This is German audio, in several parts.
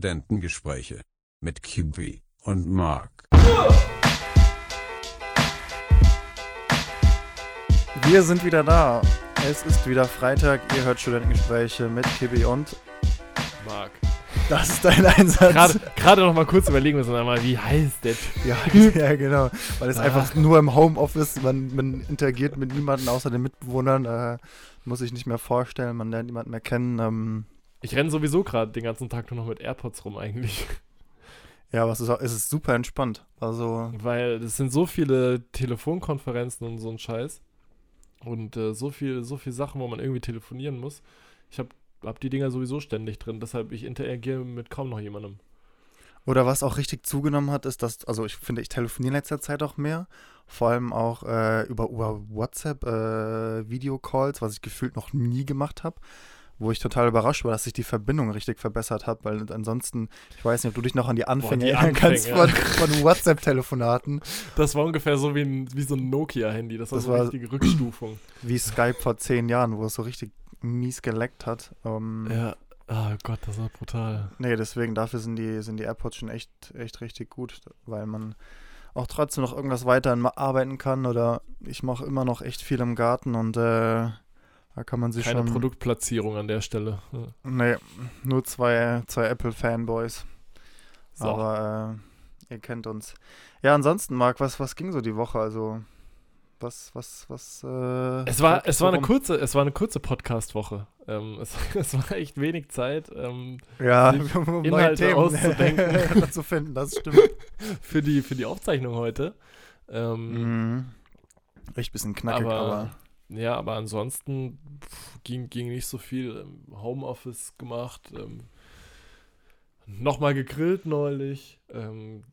Studentengespräche mit Kiwi und Mark. Wir sind wieder da. Es ist wieder Freitag. Ihr hört Studentengespräche mit Kibi und Marc. das ist dein Einsatz. Gerade, gerade noch mal kurz überlegen müssen, einmal, wie heißt der Typ? Ja, ja, genau. Weil es Ah. einfach nur im Homeoffice, man, man interagiert mit niemandem außer den Mitbewohnern, äh, muss sich nicht mehr vorstellen, man lernt niemanden mehr kennen. Ähm, Ich renne sowieso gerade den ganzen Tag nur noch mit AirPods rum eigentlich. ja, was ist auch, es ist super entspannt. Also, Weil es sind so viele Telefonkonferenzen und so ein Scheiß. Und äh, so viel, so viel Sachen, wo man irgendwie telefonieren muss. Ich habe hab die Dinger sowieso ständig drin, deshalb ich interagiere mit kaum noch jemandem. Oder was auch richtig zugenommen hat, ist, dass, also ich finde, ich telefoniere in letzter Zeit auch mehr. Vor allem auch äh, über, über WhatsApp äh, Videocalls, was ich gefühlt noch nie gemacht habe. Wo ich total überrascht war, dass sich die Verbindung richtig verbessert hat, weil ansonsten, ich weiß nicht, ob du dich noch an die Anfänge erinnern kannst von, von WhatsApp-Telefonaten, Das war ungefähr so wie, ein, wie so ein Nokia-Handy. Das war Das so eine war- richtige Rückstufung. wie Skype vor zehn Jahren, wo es so richtig mies geleckt hat. Ähm, Ja. Oh Gott, das war brutal. Nee, deswegen, dafür sind die, sind die AirPods schon echt, echt richtig gut, weil man auch trotzdem noch irgendwas weiterhin ma- arbeiten kann oder ich mache immer noch echt viel im Garten und äh, da kann man sich Keine schon. Produktplatzierung an der Stelle. Nee, nur zwei, zwei Apple-Fanboys. So. Aber äh, ihr kennt uns. Ja, ansonsten, Marc, was, was ging so die Woche? Also, was, was, was. Äh, Es war, es war eine kurze, es war eine kurze Podcast-Woche. Ähm, es, es war echt wenig Zeit ähm, Ja, um neue Inhalte Themen auszudenken. zu finden, das stimmt. für, die, für die Aufzeichnung heute. Ähm, Mhm. Echt bisschen knackig, aber, aber ja, aber ansonsten pff, ging, ging nicht so viel. Ähm, Homeoffice gemacht, ähm, nochmal gegrillt neulich, ähm,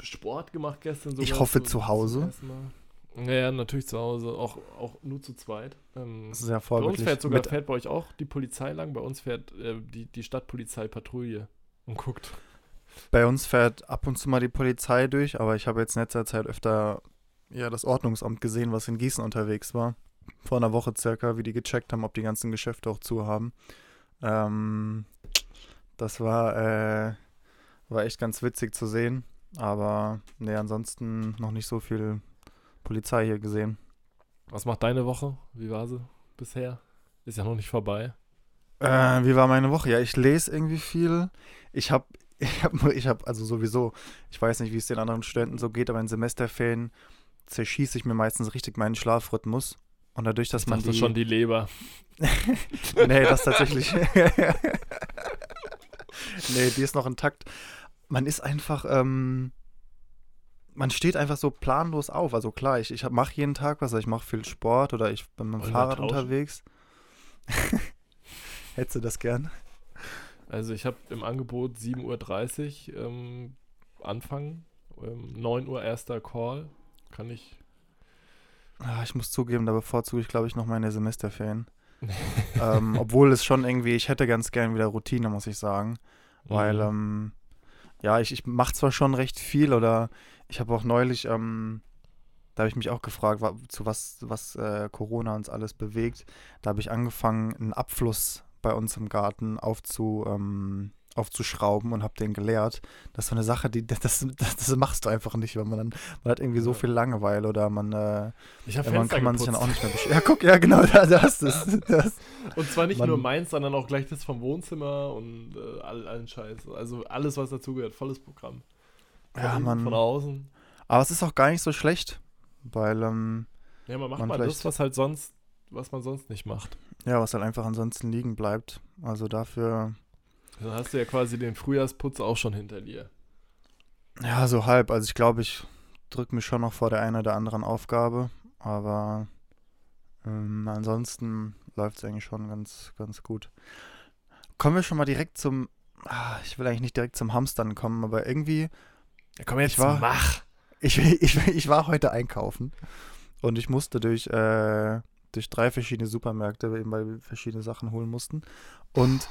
Sport gemacht gestern sogar. Ich hoffe zum- zu Hause. zum ersten Mal. Ja, natürlich zu Hause, auch, auch nur zu zweit. Ähm, das ist ja Bei uns vorbildlich. fährt sogar, Mit- fährt bei euch auch die Polizei lang, bei uns fährt äh, die, die Stadtpolizei Patrouille und guckt. Bei uns fährt ab und zu mal die Polizei durch, aber ich habe jetzt in letzter Zeit öfter ja, das Ordnungsamt gesehen, was in Gießen unterwegs war. Vor einer Woche circa, wie die gecheckt haben, ob die ganzen Geschäfte auch zu haben. Ähm, das war, äh, war echt ganz witzig zu sehen. Aber nee, ansonsten noch nicht so viel Polizei hier gesehen. Was macht deine Woche? Wie war sie bisher? Ist ja noch nicht vorbei. Äh, wie war meine Woche? Ja, ich lese irgendwie viel. Ich habe, ich habe, ich habe, also sowieso, ich weiß nicht, wie es den anderen Studenten so geht, aber in Semesterferien zerschieße ich mir meistens richtig meinen Schlafrhythmus. Und dadurch, dass ich man die, schon die Leber. nee, das tatsächlich. nee, die ist noch intakt. Man ist einfach, ähm, man steht einfach so planlos auf. Also klar, ich, ich mache jeden Tag was, also ich mache viel Sport oder ich bin mit dem Fahrrad unterwegs. Hättest du das gern? Also ich habe im Angebot 7.30 Uhr ähm, anfangen. Ähm, 9 Uhr erster Call. Kann ich. Ah, ich muss zugeben, da bevorzuge ich, glaube ich, noch meine Semesterferien. ähm, obwohl es schon irgendwie, ich hätte ganz gern wieder Routine, muss ich sagen. Weil, Mhm. ähm, ja, ich, ich mache zwar schon recht viel oder ich habe auch neulich, ähm, da habe ich mich auch gefragt, wa zu was, was äh, Corona uns alles bewegt. Da habe ich angefangen, einen Abfluss bei uns im Garten aufzu, ähm, aufzuschrauben und habe den geleert. Das ist so eine Sache, die das, das, das machst du einfach nicht, weil man dann, man hat irgendwie so viel Langeweile oder man, äh, ich habe ja, man Fenster kann man sich dann auch nicht mehr beschweren. Ja, guck, ja, genau, da, das ist das. Und zwar nicht Man- nur meins, sondern auch gleich das vom Wohnzimmer und äh, all, allen Scheiß. Also alles, was dazugehört. Volles Programm. Von Ja, man- Von außen. Aber es ist auch gar nicht so schlecht, weil, ähm, Ja, man macht Man mal das, was halt sonst, was man sonst nicht macht. ja, was halt einfach ansonsten liegen bleibt. Also dafür, Dann hast du ja quasi den Frühjahrsputz auch schon hinter dir. ja, so halb. Also ich glaube, ich drücke mich schon noch vor der einen oder anderen Aufgabe, aber ähm, ansonsten läuft es eigentlich schon ganz, ganz gut. Kommen wir schon mal direkt zum, ah, ich will eigentlich nicht direkt zum Hamstern kommen, aber irgendwie, Ja, komm jetzt, Ich war- mach! Ich, ich, ich war heute einkaufen und ich musste durch, äh, durch drei verschiedene Supermärkte, weil wir verschiedene Sachen holen mussten. Und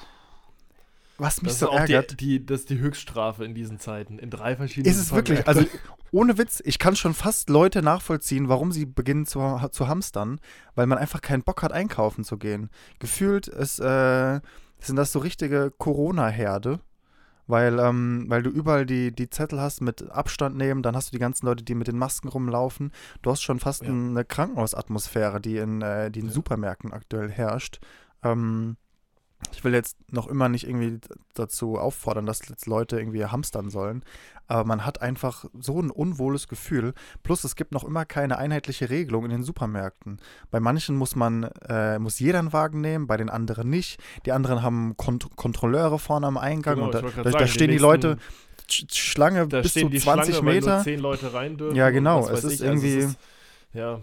was mich Das so ist auch die, ärgert, die, das ist die Höchststrafe in diesen Zeiten. In drei verschiedenen ist es wirklich, also ohne Witz, ich kann schon fast Leute nachvollziehen, warum sie beginnen zu, zu hamstern, weil man einfach keinen Bock hat, einkaufen zu gehen. Gefühlt ist, äh, sind das so richtige Corona-Herde, Weil, ähm, weil du überall die, die Zettel hast mit Abstand nehmen, dann hast du die ganzen Leute, die mit den Masken rumlaufen. Du hast schon fast Ja. eine Krankenhausatmosphäre, die in, äh, die in Ja. Supermärkten aktuell herrscht. Ähm, ich will jetzt noch immer nicht irgendwie dazu auffordern, dass jetzt Leute irgendwie hamstern sollen, aber man hat einfach so ein unwohles Gefühl. Plus es gibt noch immer keine einheitliche Regelung in den Supermärkten. Bei manchen muss man, äh, muss jeder einen Wagen nehmen, bei den anderen nicht. Die anderen haben Kont Kontrolleure vorne am Eingang Genau, und da, da, grad da sagen, stehen die nächsten- Leute Sch- Schlange Da bis stehen zu die 20 Schlange, Meter. 10 Leute rein dürfen. Ja, genau, es ist. Also irgendwie- es ist, ja,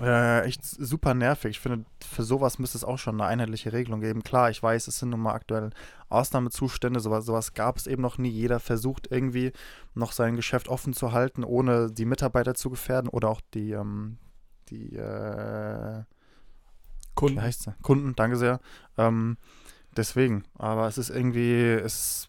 Äh, echt super nervig. Ich finde, für sowas müsste es auch schon eine einheitliche Regelung geben. Klar, ich weiß, es sind nun mal aktuell Ausnahmezustände, sowas, sowas gab es eben noch nie. Jeder versucht irgendwie noch sein Geschäft offen zu halten, ohne die Mitarbeiter zu gefährden oder auch die, ähm, die, äh, Kunden. Kunden, danke sehr. Ähm, deswegen, aber es ist irgendwie, es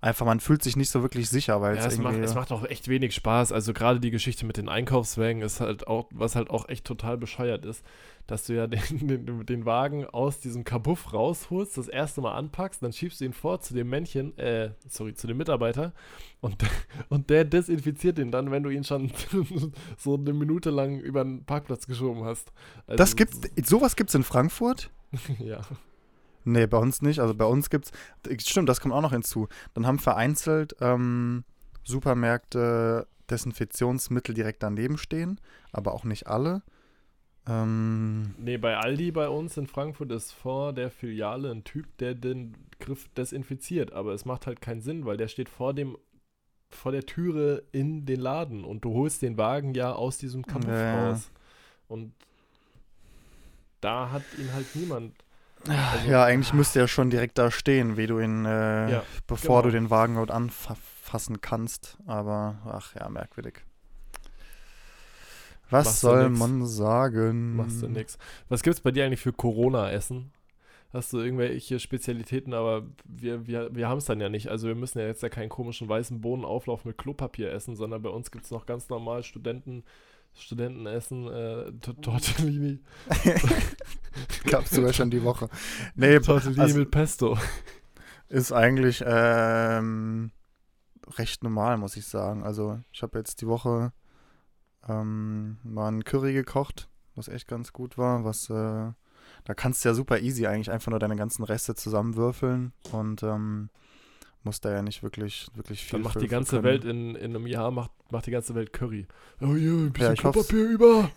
einfach, man fühlt sich nicht so wirklich sicher, weil Ja, es macht, es macht auch echt wenig Spaß. Also gerade die Geschichte mit den Einkaufswagen ist halt auch, was halt auch echt total bescheuert ist, dass du ja den, den, den Wagen aus diesem Kabuff rausholst, das erste Mal anpackst, dann schiebst du ihn vor zu dem Männchen, äh, sorry, zu dem Mitarbeiter und, und der desinfiziert ihn dann, wenn du ihn schon so eine Minute lang über den Parkplatz geschoben hast. Also, das gibt's, sowas gibt's in Frankfurt? Ja. Nee, bei uns nicht. Also bei uns gibt's, stimmt, das kommt auch noch hinzu. Dann haben vereinzelt ähm, Supermärkte Desinfektionsmittel direkt daneben stehen, aber auch nicht alle. Ähm, Nee, bei Aldi bei uns in Frankfurt ist vor der Filiale ein Typ, der den Griff desinfiziert. Aber es macht halt keinen Sinn, weil der steht vor dem vor der Türe in den Laden und du holst den Wagen ja aus diesem Ja, ja. raus. Und da hat ihn halt niemand. Also- ja, eigentlich müsste er schon direkt da stehen, wie du ihn, äh, Ja, bevor genau. du den Wagen dort anfassen kannst. Aber, ach ja, merkwürdig. Was Machst soll man sagen? Machst du nix. Was gibt's bei dir eigentlich für Corona-Essen? Hast du irgendwelche Spezialitäten, aber wir, wir, wir haben es dann ja nicht. Also wir müssen ja jetzt ja keinen komischen weißen Bohnenauflauf mit Klopapier essen, sondern bei uns gibt es noch ganz normal Studenten, Studentenessen, äh, T- Tortellini. Gab's sogar schon die Woche. Nee, Tortellini also- mit Pesto. Ist eigentlich ähm, recht normal, muss ich sagen. Also ich habe jetzt die Woche ähm, mal einen Curry gekocht, was echt ganz gut war. Was äh, da kannst du ja super easy eigentlich einfach nur deine ganzen Reste zusammenwürfeln und ähm, musst da ja nicht wirklich wirklich viel. Dann macht die ganze können. Welt in, in einem Jahr, macht, macht die ganze Welt Curry. Oh ja, ein bisschen hoff's. Klopapier über.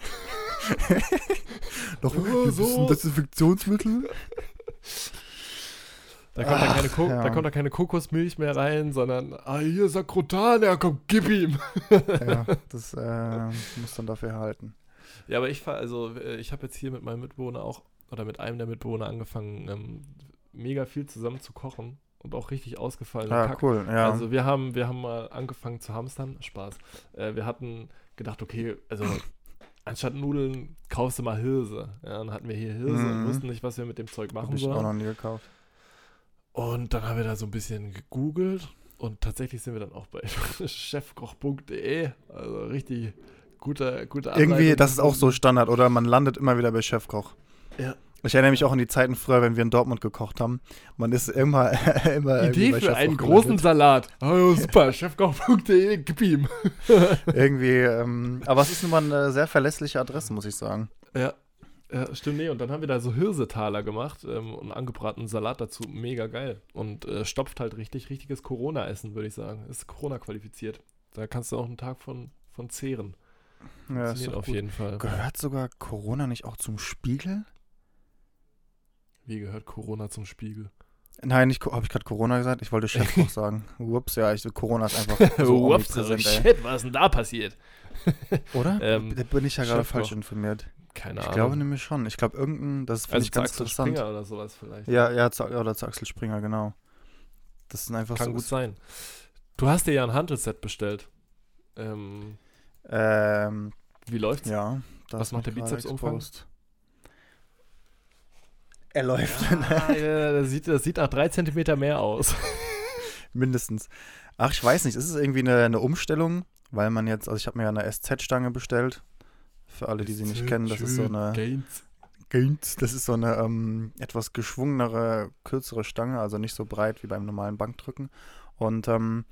noch Ja, ein bisschen so. Desinfektionsmittel. Da kommt, da, keine Ach, Ko ja. da kommt da keine Kokosmilch mehr rein, sondern, ah, hier Sakrotan, ja komm, gib ihm. ja, das äh, muss dann dafür halten. Ja, aber ich also äh, ich habe jetzt hier mit meinem Mitbewohner auch, oder mit einem der Mitbewohner angefangen, ähm, mega viel zusammen zu kochen und auch richtig ausgefallen. Ja, cool. Ja. Also wir haben, wir haben mal angefangen zu hamstern, Spaß. Äh, wir hatten gedacht, okay, also anstatt Nudeln kaufst du mal Hirse. Ja, dann hatten wir hier Hirse und Mhm. wussten nicht, was wir mit dem Zeug machen Hab ich auch sollen. noch nie gekauft. Und dann haben wir da so ein bisschen gegoogelt und tatsächlich sind wir dann auch bei chefkoch.de. Also richtig guter, guter Irgendwie, das ist auch so Standard, oder? Man landet immer wieder bei Chefkoch. Ja. Ich erinnere mich auch an die Zeiten früher, wenn wir in Dortmund gekocht haben. Man ist immer, immer Idee für einen gelandet. großen Salat. Oh, super, chefkoch.de, gib ihm. Irgendwie, ähm, aber es ist nun mal eine sehr verlässliche Adresse, muss ich sagen. Ja. Ja, stimmt, nee. Und dann haben wir da so Hirsetaler gemacht ähm, und angebratenen Salat dazu. Mega geil. Und äh, stopft halt richtig, richtiges Corona-Essen, würde ich sagen. Ist Corona-qualifiziert. Da kannst du auch einen Tag von, von zehren. Ja, ist Funktioniert doch auf gut. jeden Fall. Gehört sogar Corona nicht auch zum Spiegel? Wie gehört Corona zum Spiegel? Nein, nicht, habe ich gerade Corona gesagt? Ich wollte Chefkoch sagen. Ups, ja, ich, Corona ist einfach so Ups, ey. shit, was ist denn da passiert? Oder? Ähm, da bin ich ja gerade falsch informiert. Keine Ich Ahnung. glaube nämlich schon. Ich glaube, irgendein, das finde also ich ganz Axel interessant. Springer oder sowas vielleicht. Ja, ja, zu, oder zu Axel Springer, genau. Das sind einfach Kann so. gut sein. Du hast dir ja ein Handelset bestellt. Ähm, Ähm, wie läuft's? ja. Was macht der Bizepsumfang? exposed. Er läuft. Ah, ja, das, sieht, das sieht nach drei Zentimeter mehr aus. Mindestens. Ach, ich weiß nicht. Ist es irgendwie eine, eine Umstellung? Weil man jetzt, also ich habe mir ja eine SZ-Stange bestellt. Für alle, die sie nicht kennen, das ist so eine Gains. Gains. Das ist so eine ähm, etwas geschwungenere, kürzere Stange, also nicht so breit wie beim normalen Bankdrücken. Und ähm,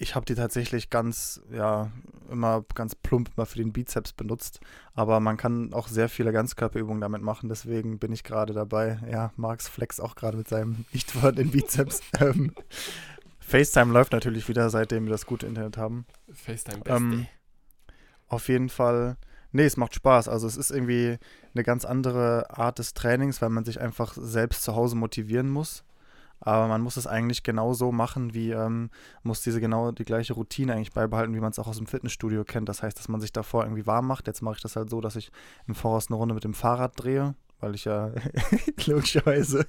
ich habe die tatsächlich ganz, ja, immer ganz plump mal für den Bizeps benutzt. Aber man kann auch sehr viele Ganzkörperübungen damit machen. Deswegen bin ich gerade dabei. Ja, Marx flex auch gerade mit seinem nicht vorhandenen Bizeps. ähm, FaceTime läuft natürlich wieder, seitdem wir das gute Internet haben. FaceTime Beste. Ähm, auf jeden Fall. Nee, es macht Spaß. Also es ist irgendwie eine ganz andere Art des Trainings, weil man sich einfach selbst zu Hause motivieren muss. Aber man muss es eigentlich genauso machen, wie ähm, muss diese genau die gleiche Routine eigentlich beibehalten, wie man es auch aus dem Fitnessstudio kennt. Das heißt, dass man sich davor irgendwie warm macht. Jetzt mache ich das halt so, dass ich im Voraus eine Runde mit dem Fahrrad drehe, weil ich ja logischerweise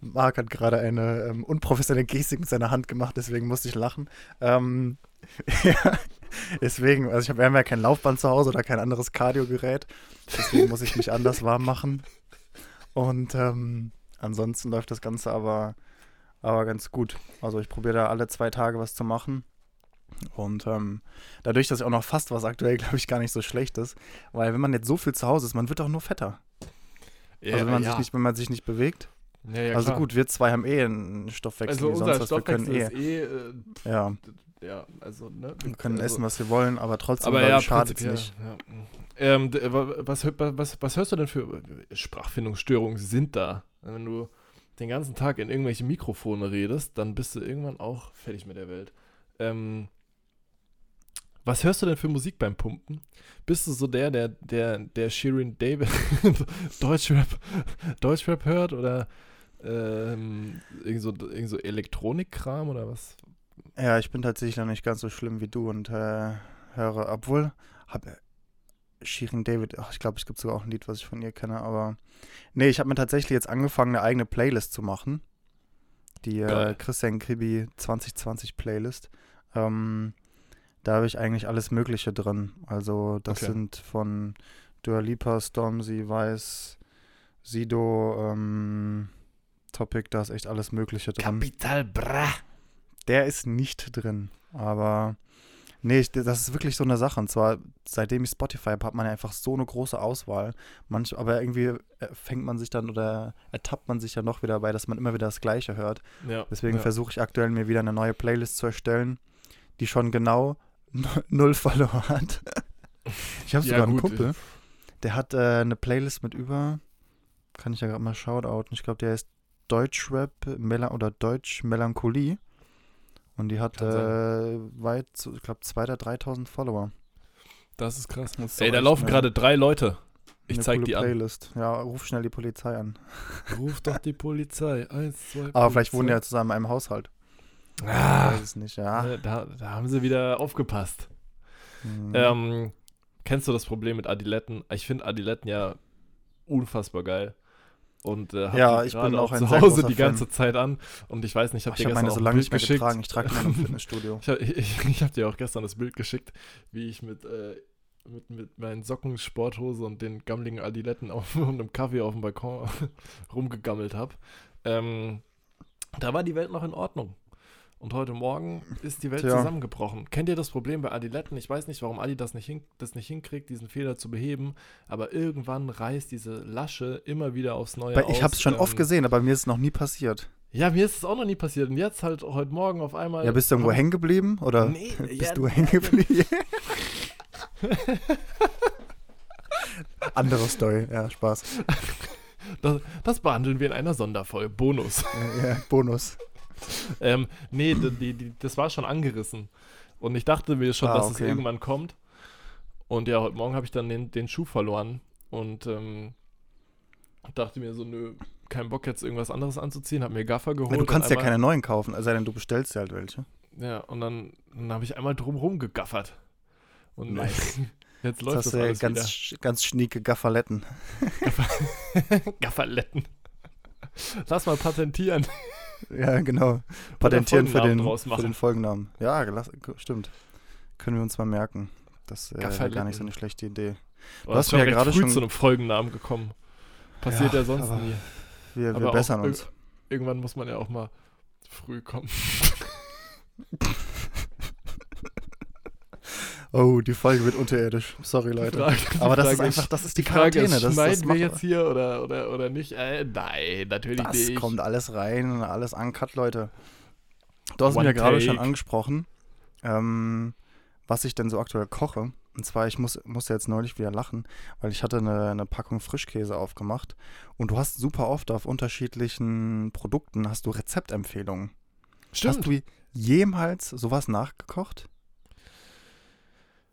Marc hat gerade eine ähm, unprofessionelle Gestik mit seiner Hand gemacht, deswegen musste ich lachen. Ähm, ja, deswegen, also ich hab, wir haben ja kein Laufband zu Hause oder kein anderes Kardiogerät, deswegen muss ich mich anders warm machen. Und ähm, ansonsten läuft das Ganze aber, aber ganz gut. Also ich probiere da alle zwei Tage was zu machen. Und ähm, dadurch, dass ich auch noch fast was aktuell, glaube ich, gar nicht so schlecht ist, weil wenn man jetzt so viel zu Hause ist, man wird auch nur fetter. also wenn man, sich, nicht, wenn man sich nicht bewegt. Ja, ja, also klar. gut, wir zwei haben eh einen Stoffwechsel also wie unser sonst was. Wir können Stoffwechsel eh, eh, äh, ja, ja, also, ne? wir können also, essen, was wir wollen, aber trotzdem aber ja, schadet es nicht. Ja. Ähm, wa- was, was, was hörst du denn für Sprachfindungsstörungen sind da? Wenn du den ganzen Tag in irgendwelche Mikrofone redest, dann bist du irgendwann auch fertig mit der Welt. Ähm, was hörst du denn für Musik beim Pumpen? Bist du so der, der, der, der Shirin David Deutschrap, Deutschrap hört oder ähm, irgend so, irgend so Elektronikkram oder was? Ja, ich bin tatsächlich noch nicht ganz so schlimm wie du und äh, höre, obwohl, habe Shirin David, ach, ich glaube, es gibt sogar auch ein Lied, was ich von ihr kenne, aber nee, ich habe mir tatsächlich jetzt angefangen, eine eigene Playlist zu machen. Die äh. Christian Kribi 2020 Playlist. Ähm, da habe ich eigentlich alles Mögliche drin. Also das Okay. sind von Dua Lipa, Stormzy, Weiß, Sido, ähm, Topic, da ist echt alles Mögliche drin. Kapital Bra. Der ist nicht drin. Aber nee, ich, das ist wirklich so eine Sache. Und zwar, seitdem ich Spotify habe, hat man ja einfach so eine große Auswahl. Manch, aber irgendwie äh, fängt man sich dann oder ertappt man sich ja noch wieder dabei, dass man immer wieder das Gleiche hört. Ja, Deswegen ja. versuche ich aktuell mir wieder eine neue Playlist zu erstellen, die schon genau null Follower hat. Ich habe Ja, sogar einen gut. Kumpel, der hat äh, eine Playlist mit über, kann ich ja gerade mal shoutouten, ich glaube, der heißt Deutschrap Mela oder Deutsch Melancholie. Und die hat äh, weit, so, ich glaube, 2.000 oder 3.000 Follower. Das ist krass. Das ist Ey, da laufen gerade drei Leute. Ich zeig die an. Playlist. Ja, ruf schnell die Polizei an. Ruf doch die Polizei. Eins, zwei. Aber vielleicht wohnen die Polizei. ja zusammen in einem Haushalt. Ich Ah, weiß es nicht, ja. ne, da, da haben sie wieder aufgepasst. Mhm. Ähm, kennst du das Problem mit Adiletten? Ich finde Adiletten ja unfassbar geil. Und äh, hab Ja, ich bin auch ein zu Hause die ganze Fan. Zeit an. Und ich weiß nicht, ich habe ich dir habe meine gestern so auch ein lange Bild geschickt. getragen. Ich trage meine im Fitnessstudio. Ich habe ich, ich hab dir auch gestern das Bild geschickt, wie ich mit, äh, mit, mit meinen Socken, Sporthose und den gammeligen Adiletten auf, und einem Kaffee auf dem Balkon rumgegammelt habe. Ähm, da war die Welt noch in Ordnung. Und heute Morgen ist die Welt Tja. zusammengebrochen. Kennt ihr das Problem bei Adiletten? Ich weiß nicht, warum Adi das nicht, hin, das nicht hinkriegt, diesen Fehler zu beheben, aber irgendwann reißt diese Lasche immer wieder aufs Neue ich habe es schon ähm, oft gesehen, aber mir ist es noch nie passiert. Ja, mir ist es auch noch nie passiert. Und jetzt halt heute Morgen auf einmal. Ja, bist du irgendwo hängen geblieben? Oder Nee, bist ja, du hängen geblieben? Andere Story, ja, Spaß. Das, das behandeln wir in einer Sonderfolge. Bonus. Ja, ja, Bonus. ähm, nee, die, die, das war schon angerissen. Und ich dachte mir schon, Ah, dass es okay. irgendwann kommt. Und ja, heute Morgen habe ich dann den, den Schuh verloren. Und ähm, dachte mir so, nö, kein Bock jetzt irgendwas anderes anzuziehen. Hab mir Gaffer geholt. Ja, du kannst ja einmal- keine neuen kaufen, es sei denn, du bestellst dir halt welche. Ja, und dann, dann habe ich einmal drumherum gegaffert. Und Nice. jetzt Jetzt läuft hast das du ja alles ganz, wieder. sch- ganz schnieke Gaffaletten. Gafferletten. Lass mal patentieren. Ja, genau. Patentieren für den, für den Folgennamen. Ja, gelass, stimmt. Können wir uns mal merken. Das äh, wäre gar nicht so eine schlechte Idee. Du hast mir ja gerade schon- zu einem Folgennamen gekommen. Passiert ja, Ja, sonst nie. Wir, wir bessern uns. Irgendwann muss man ja auch mal früh kommen. Oh, die Folge wird unterirdisch. Sorry, Leute. Frage- Aber das Frage ist einfach, das ist die, Die Frage Quarantäne. ist, das, schneiden das, wir jetzt hier oder, oder, oder nicht? Äh, nein, natürlich das nicht. kommt alles rein, alles uncut, Leute. Du hast One mir ja gerade schon take. angesprochen, ähm, was ich denn so aktuell koche. Und zwar, ich muss, musste jetzt neulich wieder lachen, weil ich hatte eine, eine Packung Frischkäse aufgemacht und du hast super oft auf unterschiedlichen Produkten hast du Rezeptempfehlungen. Stimmt. Hast du jemals sowas nachgekocht?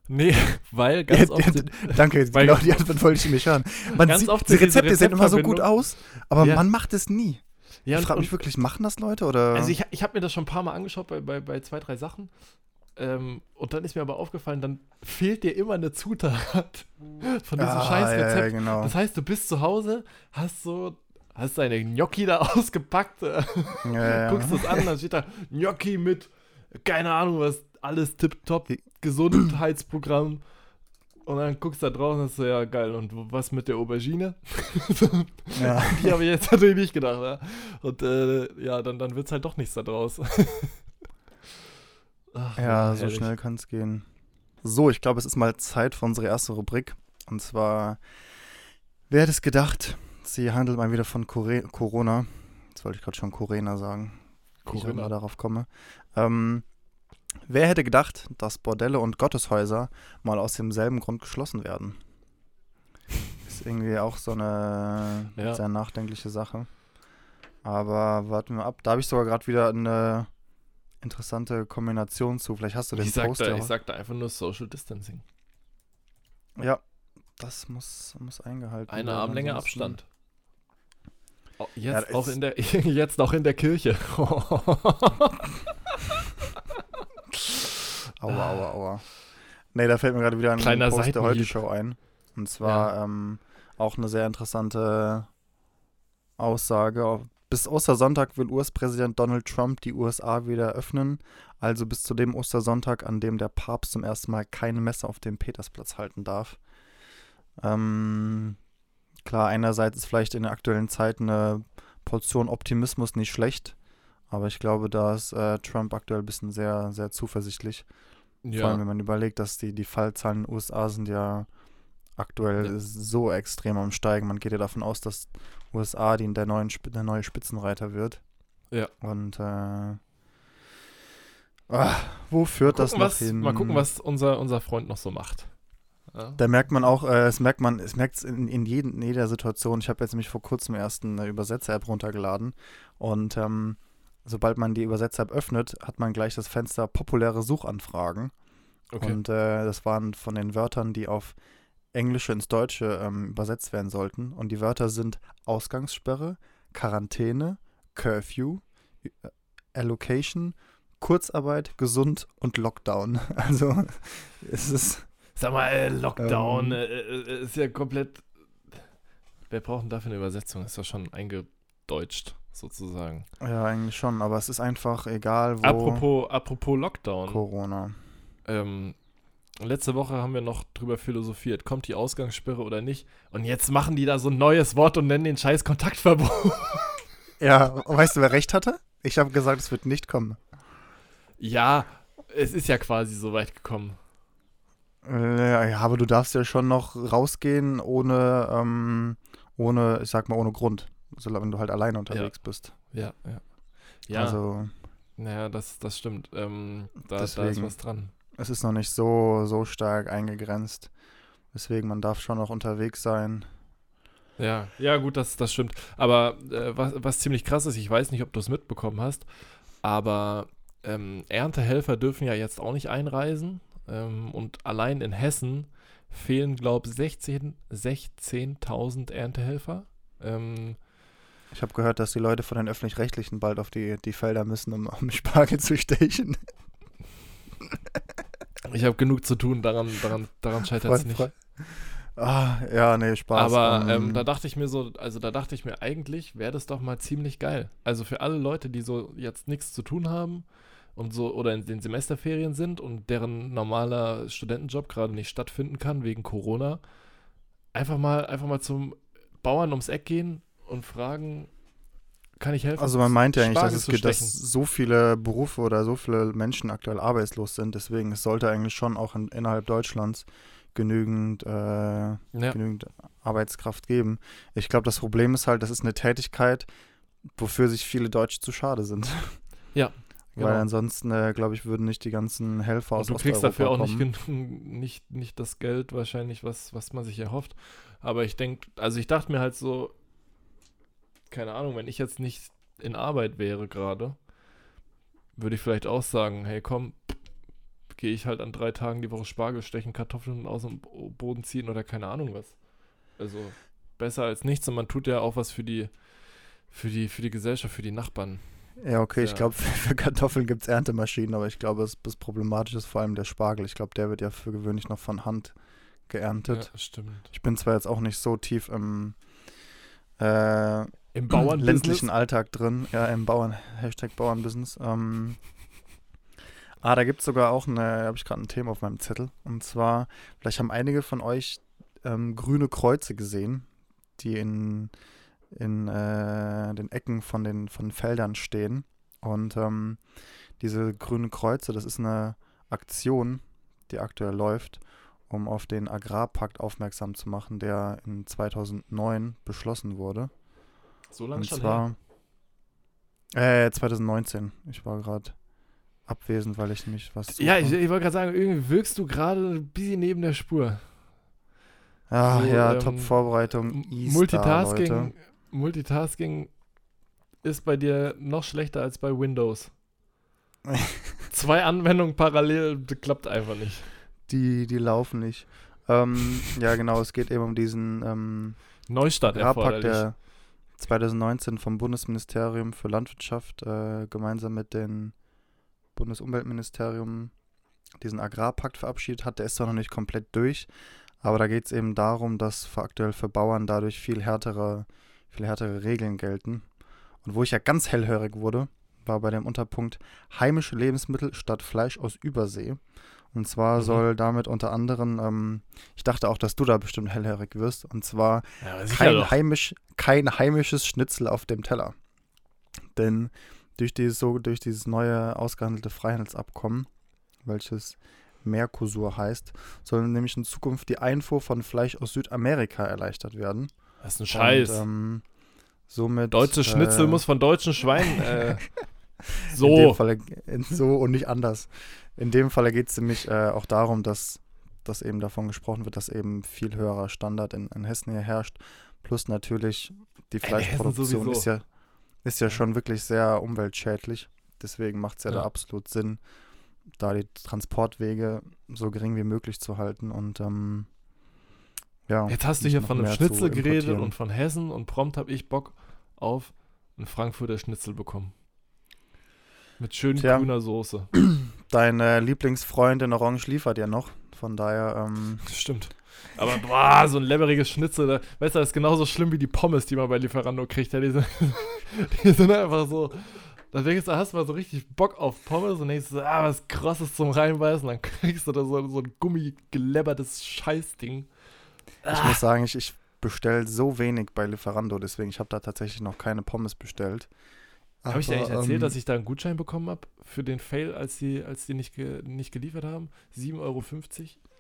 Nee, weil ganz oft sind, Danke, genau die Antwort wollte ich nicht hören. Man sieht, oft die Rezepte sehen immer so gut aus, aber Ja. man macht es nie. ja, ich frage mich wirklich, machen das Leute oder? Also ich, ich habe mir das schon ein paar Mal angeschaut bei, bei, bei zwei, drei Sachen. Ähm, und dann ist mir aber aufgefallen, dann fehlt dir immer eine Zutat von diesem Ah, scheiß ja, ja, Rezept. genau. Das heißt, du bist zu Hause, hast so, hast deine Gnocchi da ausgepackt, äh, ja, ja. guckst es an, dann steht da Gnocchi mit, keine Ahnung was, alles tipptopp, Gesundheitsprogramm. Und dann guckst du da drauf und sagst so, ja geil, und was mit der Aubergine? ja. Die habe ich jetzt natürlich nicht gedacht. Ja? Und äh, ja, dann, dann wird es halt doch nichts da draus. Ach, Ja, so herrlich. schnell kann es gehen. So, ich glaube, es ist mal Zeit für unsere erste Rubrik. Und zwar, wer hätte es gedacht? Sie handelt mal wieder von Kore Corona. Jetzt wollte ich gerade schon Corona sagen. Wie ich darauf komme. Ähm, wer hätte gedacht, dass Bordelle und Gotteshäuser mal aus demselben Grund geschlossen werden? Ist irgendwie auch so eine Ja. sehr nachdenkliche Sache. Aber warten wir ab. Da habe ich sogar gerade wieder eine interessante Kombination zu. Vielleicht hast du den Ich sag, Post da, ja ich sag da einfach nur Social Distancing. Ja, das muss, muss eingehalten Eine werden, Armlänge ansonsten- Abstand. Oh, Ja, jetzt, auch es- in der, jetzt auch in der Kirche. Aua, aua, aua. Nee, da fällt mir gerade wieder ein Kleiner Post der Seitenhieb. Heute-Show ein. Und zwar ähm, auch eine sehr interessante Aussage. Bis Ostersonntag will US-Präsident Donald Trump die USA wieder öffnen. Also bis zu dem Ostersonntag, an dem der Papst zum ersten Mal keine Messe auf dem Petersplatz halten darf. Ähm, klar, einerseits ist vielleicht in der aktuellen Zeit eine Portion Optimismus nicht schlecht. Aber ich glaube, da ist äh, Trump aktuell ein bisschen sehr, sehr zuversichtlich. Vor allem, wenn man überlegt, dass die, die Fallzahlen in den USA sind ja aktuell Ja. so extrem am Steigen. Man geht ja davon aus, dass USA die, der, neuen, der neue Spitzenreiter wird. Ja. Und äh, ah, wo führt mal, das gucken, noch was, hin? mal gucken, was unser, unser Freund noch so macht. Ja. Da merkt man auch, äh, es merkt man, es merkt in, in, jeden, in jeder Situation. Ich habe jetzt nämlich vor kurzem erst eine Übersetzer-App runtergeladen und ähm, sobald man die Übersetzer-App öffnet, hat man gleich das Fenster populäre Suchanfragen. Okay. Und äh, das waren von den Wörtern, die auf Englische ins Deutsche ähm, übersetzt werden sollten. Und die Wörter sind Ausgangssperre, Quarantäne, Curfew, äh, Allocation, Kurzarbeit, gesund und Lockdown. Also es ist Sag mal, äh, Lockdown Ähm. äh, ist ja komplett. Wer braucht denn dafür eine Übersetzung? Ist ja schon eingedeutscht, sozusagen. ja eigentlich schon, aber es ist einfach egal, wo Apropos, apropos Lockdown. Corona. Ähm, letzte Woche haben wir noch drüber philosophiert, kommt die Ausgangssperre oder nicht? Und jetzt machen die da so ein neues Wort und nennen den Scheiß Kontaktverbot. Ja, und weißt du, wer recht hatte? Ich habe gesagt, es wird nicht kommen. ja, es ist ja quasi so weit gekommen. Äh, ja, aber du darfst ja schon noch rausgehen ohne, ähm, ohne, ich sag mal, ohne Grund. Solange du halt alleine unterwegs bist. Ja, ja. Ja, Also naja, das, das stimmt. Ähm, da, da ist Deswegen. was dran. es ist noch nicht so, so stark eingegrenzt. Deswegen, man darf schon noch unterwegs sein. Ja, ja, gut, das, das stimmt. Aber äh, was, was ziemlich krass ist, ich weiß nicht, ob du es mitbekommen hast, aber ähm, Erntehelfer dürfen ja jetzt auch nicht einreisen. Ähm, und allein in Hessen fehlen, glaube ich, 16 16.000 Erntehelfer. Ähm, Ich habe gehört, dass die Leute von den Öffentlich-Rechtlichen bald auf die, die Felder müssen, um, um Spargel zu stechen. ich habe genug zu tun, daran, daran, daran scheitert es nicht. Ah, ja, nee, Spaß. Aber Ähm, ähm, da dachte ich mir so, also da dachte ich mir eigentlich, wäre das doch mal ziemlich geil. Also für alle Leute, die so jetzt nichts zu tun haben und so oder in den Semesterferien sind und deren normaler Studentenjob gerade nicht stattfinden kann wegen Corona, einfach mal, einfach mal zum Bauern ums Eck gehen und fragen, kann ich helfen? Also man meint ja eigentlich, dass es dass so viele Berufe oder so viele Menschen aktuell arbeitslos sind. Deswegen es sollte eigentlich schon auch in, innerhalb Deutschlands genügend, äh, Ja, genügend Arbeitskraft geben. Ich glaube, das Problem ist halt, das ist eine Tätigkeit, wofür sich viele Deutsche zu schade sind. Ja, Weil genau. ansonsten, äh, glaube ich, würden nicht die ganzen Helfer aus Und du kriegst dafür auch Osteuropa nicht, nicht, nicht das Geld wahrscheinlich, was, was man sich erhofft. Aber ich denke, also ich dachte mir halt so, keine Ahnung, wenn ich jetzt nicht in Arbeit wäre gerade, würde ich vielleicht auch sagen, hey komm, gehe ich halt an drei Tagen die Woche Spargel stechen, Kartoffeln aus dem Bo- Boden ziehen oder keine Ahnung was. Also besser als nichts und man tut ja auch was für die, für die, für die Gesellschaft, für die Nachbarn. Ja, okay, ich Ja. glaube, für Kartoffeln gibt es Erntemaschinen, aber ich glaube, das, das Problematische ist vor allem der Spargel. Ich glaube, der wird ja für gewöhnlich noch von Hand geerntet. Ja, stimmt. Ich bin zwar jetzt auch nicht so tief im äh, Im Bauernbusiness. ländlichen Alltag drin, ja, im Bauern, Hashtag Bauernbusiness. Ähm, ah, da gibt es sogar auch eine, habe ich gerade ein Thema auf meinem Zettel. Und zwar, vielleicht haben einige von euch ähm, grüne Kreuze gesehen, die in, in äh, den Ecken von den von Feldern stehen. Und ähm, diese grünen Kreuze, das ist eine Aktion, die aktuell läuft, um auf den Agrarpakt aufmerksam zu machen, der in 2009 beschlossen wurde. So lange Und schon zwar äh, 2019. Ich war gerade abwesend, weil ich nämlich was. Ja, ich, ich wollte gerade sagen, irgendwie wirkst du gerade ein bisschen neben der Spur. Ah, so, ja, ähm, Top-Vorbereitung. Multitasking, Leute. Multitasking ist bei dir noch schlechter als bei Windows. Zwei Anwendungen parallel das klappt einfach nicht. Die, die laufen nicht. Ähm, ja, genau, es geht eben um diesen ähm, Neustart erforderlich. der 2019 vom Bundesministerium für Landwirtschaft äh, gemeinsam mit dem Bundesumweltministerium diesen Agrarpakt verabschiedet hat. Der ist zwar noch nicht komplett durch, aber da geht es eben darum, dass für aktuell für Bauern dadurch viel härtere, viel härtere Regeln gelten. Und wo ich ja ganz hellhörig wurde, war bei dem Unterpunkt heimische Lebensmittel statt Fleisch aus Übersee. Und zwar Mhm. soll damit unter anderem, ähm, ich dachte auch, dass du da bestimmt hellhörig wirst, und zwar Ja, kein, heimisch, kein heimisches Schnitzel auf dem Teller. Denn durch dieses, so, durch dieses neue ausgehandelte Freihandelsabkommen, welches Mercosur heißt, soll nämlich in Zukunft die Einfuhr von Fleisch aus Südamerika erleichtert werden. Das ist ein Scheiß. Und, ähm, somit, Deutsche Schnitzel äh, muss von deutschen Schweinen. Äh, In dem so. Falle, so und nicht anders. In dem Falle geht es nämlich äh, auch darum, dass, dass eben davon gesprochen wird, dass eben viel höherer Standard in, in Hessen hier herrscht. Plus natürlich die Fleischproduktion ist ja, ist ja schon wirklich sehr umweltschädlich. Deswegen macht es ja, Ja. da absolut Sinn, da die Transportwege so gering wie möglich zu halten. Und ähm, ja, Jetzt hast du hier von einem Schnitzel geredet und von Hessen und prompt habe ich Bock auf einen Frankfurter Schnitzel bekommen. Mit schön Tja. grüner Soße. Dein äh, Lieblingsfreund in Orange liefert ja noch. Von daher, ähm, Stimmt. Aber boah, so ein lebberiges Schnitzel, da, weißt du, das ist genauso schlimm wie die Pommes, die man bei Lieferando kriegt. Ja, die, sind, die sind einfach so. Da denkst du, hast du mal so richtig Bock auf Pommes und denkst du, so, ah, was krasses zum Reinbeißen. Dann kriegst du da so, so ein gummigelebbertes Scheißding. Ich muss sagen, ich, ich bestelle so wenig bei Lieferando, deswegen ich habe da tatsächlich noch keine Pommes bestellt. Habe ich dir eigentlich erzählt, ähm, dass ich da einen Gutschein bekommen habe für den Fail, als die, als die nicht, ge, nicht geliefert haben? 7,50 Euro.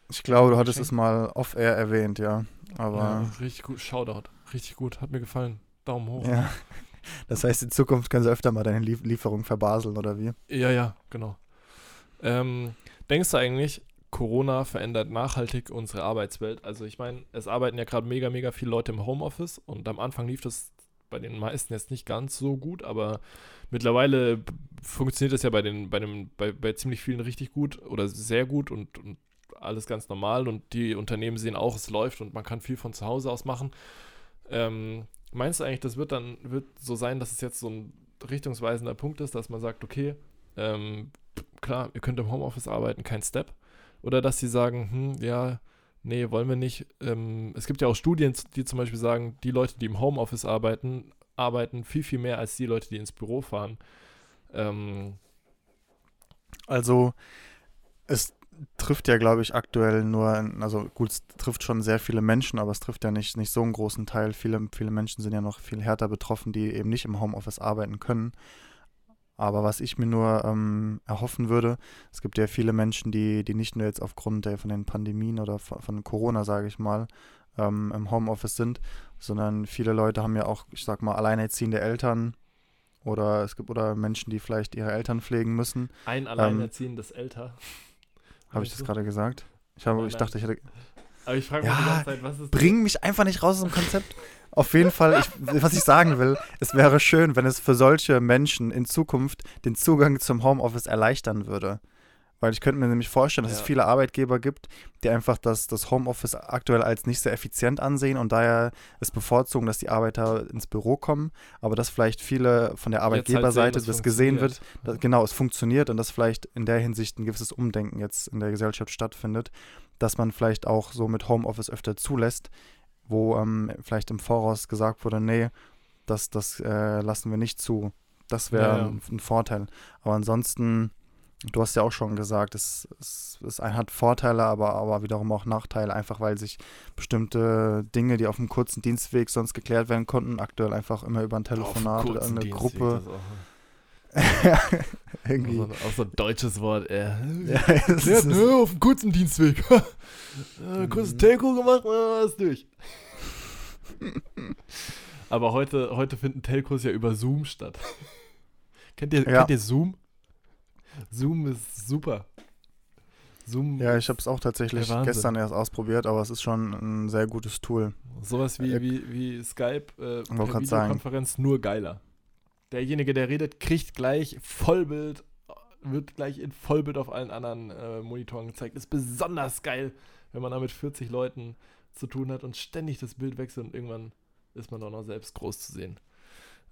Ich glaube, du hattest Geschenk? es mal off-air erwähnt, ja. Aber Ja, richtig gut. Shoutout. Richtig gut. Hat mir gefallen. Daumen hoch. ja. Das heißt, in Zukunft können sie öfter mal deine Lief Lieferung verbaseln, oder wie? Ja, ja, genau. Ähm, denkst du eigentlich, Corona verändert nachhaltig unsere Arbeitswelt? Also ich meine, es arbeiten ja gerade mega, mega viele Leute im Homeoffice und am Anfang lief das bei den meisten jetzt nicht ganz so gut, aber mittlerweile funktioniert das ja bei den, bei dem, bei, bei ziemlich vielen richtig gut oder sehr gut und, und alles ganz normal und die Unternehmen sehen auch, es läuft und man kann viel von zu Hause aus machen. Ähm, meinst du eigentlich, das wird dann wird so sein, dass es jetzt so ein richtungsweisender Punkt ist, dass man sagt, okay, ähm, klar, ihr könnt im Homeoffice arbeiten, kein Step. Oder dass sie sagen, hm, ja, nee, wollen wir nicht. Ähm, es gibt ja auch Studien, die zum Beispiel sagen, die Leute, die im Homeoffice arbeiten, arbeiten viel, viel mehr als die Leute, die ins Büro fahren. Ähm, Also, es trifft ja, glaube ich, aktuell nur, also gut, es trifft schon sehr viele Menschen, aber es trifft ja nicht, nicht so einen großen Teil. Viele, viele Menschen sind ja noch viel härter betroffen, die eben nicht im Homeoffice arbeiten können. Aber was ich mir nur ähm, erhoffen würde, es gibt ja viele Menschen, die, die nicht nur jetzt aufgrund der von den Pandemien oder von, von Corona, sage ich mal, ähm, im Homeoffice sind, sondern viele Leute haben ja auch, ich sag mal, alleinerziehende Eltern oder es gibt oder Menschen, die vielleicht ihre Eltern pflegen müssen. Ein alleinerziehendes Älter. Habe ich das gerade gesagt? Ich, habe, Nein, ich nein. dachte, ich hätte. Aber ich frage mich Ja, die ganze Zeit, was ist Bring mich einfach nicht raus aus dem Konzept. Auf jeden Fall, ich, was ich sagen will, es wäre schön, wenn es für solche Menschen in Zukunft den Zugang zum Homeoffice erleichtern würde. Weil ich könnte mir nämlich vorstellen, dass es Ja. viele Arbeitgeber gibt, die einfach das, das Homeoffice aktuell als nicht sehr effizient ansehen und daher es bevorzugen, dass die Arbeiter ins Büro kommen, aber dass vielleicht viele von der Jetzt halt Arbeitgeberseite sehen, es das gesehen wird, dass, genau, es funktioniert und dass vielleicht in der Hinsicht ein gewisses Umdenken jetzt in der Gesellschaft stattfindet, dass man vielleicht auch so mit Homeoffice öfter zulässt, wo ähm, vielleicht im Voraus gesagt wurde, nee, das, das äh, lassen wir nicht zu. Das wäre Ja, ja. ein, ein Vorteil. Aber ansonsten, du hast ja auch schon gesagt, es, es, es hat Vorteile, aber, aber wiederum auch Nachteile, einfach weil sich bestimmte Dinge, die auf einem kurzen Dienstweg sonst geklärt werden konnten, aktuell einfach immer über ein Telefonat oder irgendeine Gruppe irgendwie. Auch so, auch so ein deutsches Wort, ey. Ja, es Klärt, ist- ne, auf dem kurzen Dienstweg. äh, kurzes Mhm. Telco gemacht, äh, ist durch. Aber heute, heute finden Telcos ja über Zoom statt. kennt, ihr, Ja. kennt ihr Zoom? Zoom ist super. Zoom Ja, ich habe es auch tatsächlich gestern erst ausprobiert, aber es ist schon ein sehr gutes Tool. Sowas wie, Äh, wie, wie Skype äh, per. Videokonferenz, nur geiler. Derjenige, der redet, kriegt gleich Vollbild, wird gleich in Vollbild auf allen anderen äh, Monitoren gezeigt. Ist besonders geil, wenn man da mit 40 Leuten zu tun hat und ständig das Bild wechselt und irgendwann ist man doch noch selbst groß zu sehen.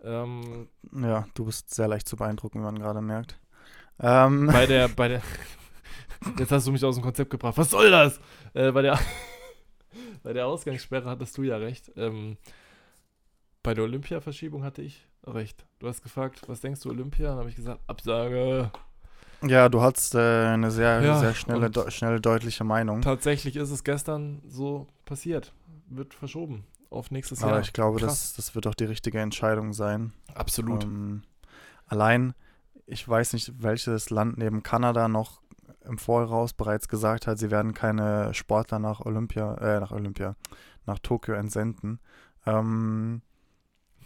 Ähm, Ja, du bist sehr leicht zu beeindrucken, wie man gerade merkt. Ähm, bei der, bei der, jetzt hast du mich aus dem Konzept gebracht. Was soll das? Äh, bei der, bei der Ausgangssperre hattest du ja recht. Ähm, bei der Olympia-Verschiebung hatte ich recht. Du hast gefragt, was denkst du Olympia? Dann habe ich gesagt, Absage. ja, du hattest äh, eine sehr, Ja, sehr schnelle, deu- schnelle, deutliche Meinung. Tatsächlich ist es gestern so passiert. Wird verschoben auf nächstes Aber Jahr. ich glaube, Krass. das, das wird auch die richtige Entscheidung sein. Absolut. Ähm, allein, ich weiß nicht, welches Land neben Kanada noch im Voraus bereits gesagt hat, sie werden keine Sportler nach Olympia, äh, nach Olympia, nach Tokio entsenden. Ähm,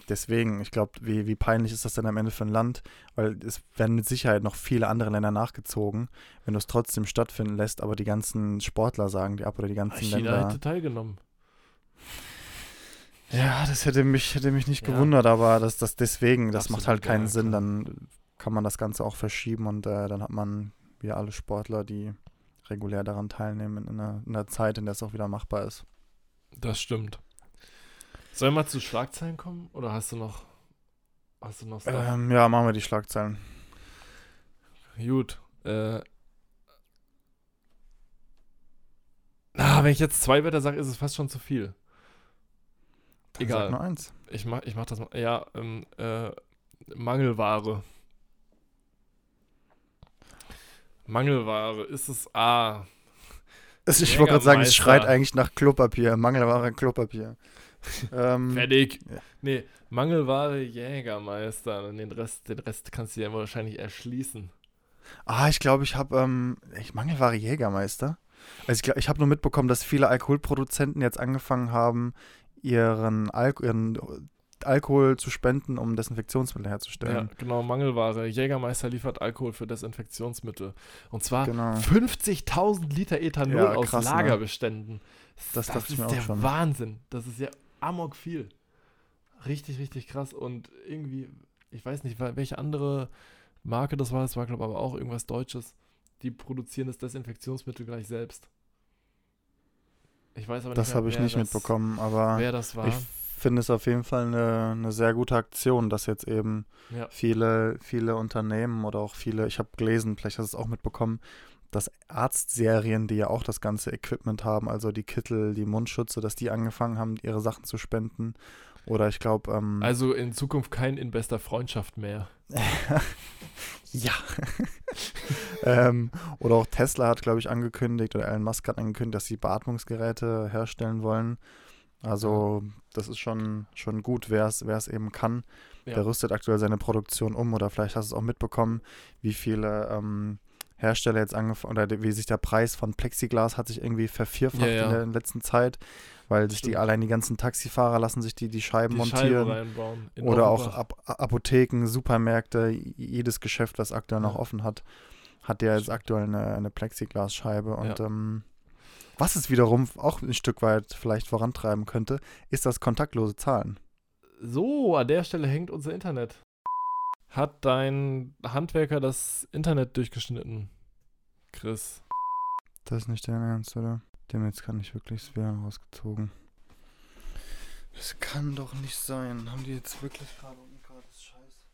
deswegen, ich glaube, wie, wie peinlich ist das denn am Ende für ein Land? Weil es werden mit Sicherheit noch viele andere Länder nachgezogen, wenn du es trotzdem stattfinden lässt, aber die ganzen Sportler sagen die ab oder die ganzen China Länder. hätte teilgenommen. Ja, das hätte mich, hätte mich nicht Ja. gewundert, aber das, das deswegen, das macht Absolut, halt keinen ja, Sinn. Dann kann man das Ganze auch verschieben und äh, dann hat man wieder alle Sportler, die regulär daran teilnehmen, in einer, in einer Zeit, in der es auch wieder machbar ist. Das stimmt. Sollen wir mal zu Schlagzeilen kommen? Oder hast du noch. Hast du noch? Ähm, ja, machen wir die Schlagzeilen. Gut. Äh. Ah, wenn ich jetzt zwei Wörter sage, ist es fast schon zu viel. Dann Egal. Sag nur eins. Ich mach, ich mach das mal. Ja, ähm, äh, Mangelware. Mangelware. Ist es A. Also ich wollte gerade sagen, es schreit eigentlich nach Klopapier, Mangelware an Klopapier. Ähm, Fertig. ja. Nee, Mangelware Jägermeister. Und den Rest, den Rest kannst du ja wahrscheinlich erschließen. ah, ich glaube, ich habe ähm, ich Mangelware Jägermeister. Also ich, glaub, ich habe nur mitbekommen, dass viele Alkoholproduzenten jetzt angefangen haben, ihren, Al ihren Alkohol zu spenden, um Desinfektionsmittel Ja, herzustellen. genau, Mangelware. Jägermeister liefert Alkohol für Desinfektionsmittel. Und zwar Genau. 50.000 Liter Ethanol Ja, aus krass, ne? Lagerbeständen. Das dachte ist der. Wahnsinn. Das ist ja amok viel. Richtig, richtig krass. Und irgendwie, ich weiß nicht, wel- welche andere Marke das war. Es war, glaube ich, aber auch irgendwas Deutsches. Die produzieren das Desinfektionsmittel gleich selbst. Ich weiß aber nicht Das habe ich nicht das, mitbekommen, aber Wer das war. ich finde es auf jeden Fall eine, eine sehr gute Aktion, dass jetzt eben ja. viele, viele Unternehmen oder auch viele, ich habe gelesen, vielleicht hast du es auch mitbekommen, dass Arztserien, die ja auch das ganze Equipment haben, also die Kittel, die Mundschütze, dass die angefangen haben, ihre Sachen zu spenden. Oder ich glaube, ähm, Also in Zukunft kein in bester Freundschaft mehr. ja. ähm, Oder auch Tesla hat, glaube ich, angekündigt, oder Elon Musk hat angekündigt, dass sie Beatmungsgeräte herstellen wollen. Also, das ist schon, schon gut, wer es eben kann. Ja. Der rüstet aktuell seine Produktion um. Oder vielleicht hast du es auch mitbekommen, wie viele ähm, Hersteller jetzt angefangen, oder wie sich der Preis von Plexiglas hat sich irgendwie vervierfacht Ja, ja. in der in letzten Zeit, weil sich die Stimmt. allein die ganzen Taxifahrer lassen sich die, die Scheiben Die montieren. in Oder auch. Ap Apotheken, Supermärkte, jedes Geschäft, was aktuell noch Ja. offen hat, hat ja jetzt aktuell eine, eine Plexiglasscheibe. Und ähm, was es wiederum auch ein Stück weit vielleicht vorantreiben könnte, ist das kontaktlose Zahlen. So, an der Stelle hängt unser Internet. Hat dein Handwerker das Internet durchgeschnitten? Chris. Das ist nicht dein Ernst, oder? Dem jetzt kann nicht wirklich das WLAN rausgezogen. Das kann doch nicht sein. Haben die jetzt wirklich gerade unten gerade das Scheiß?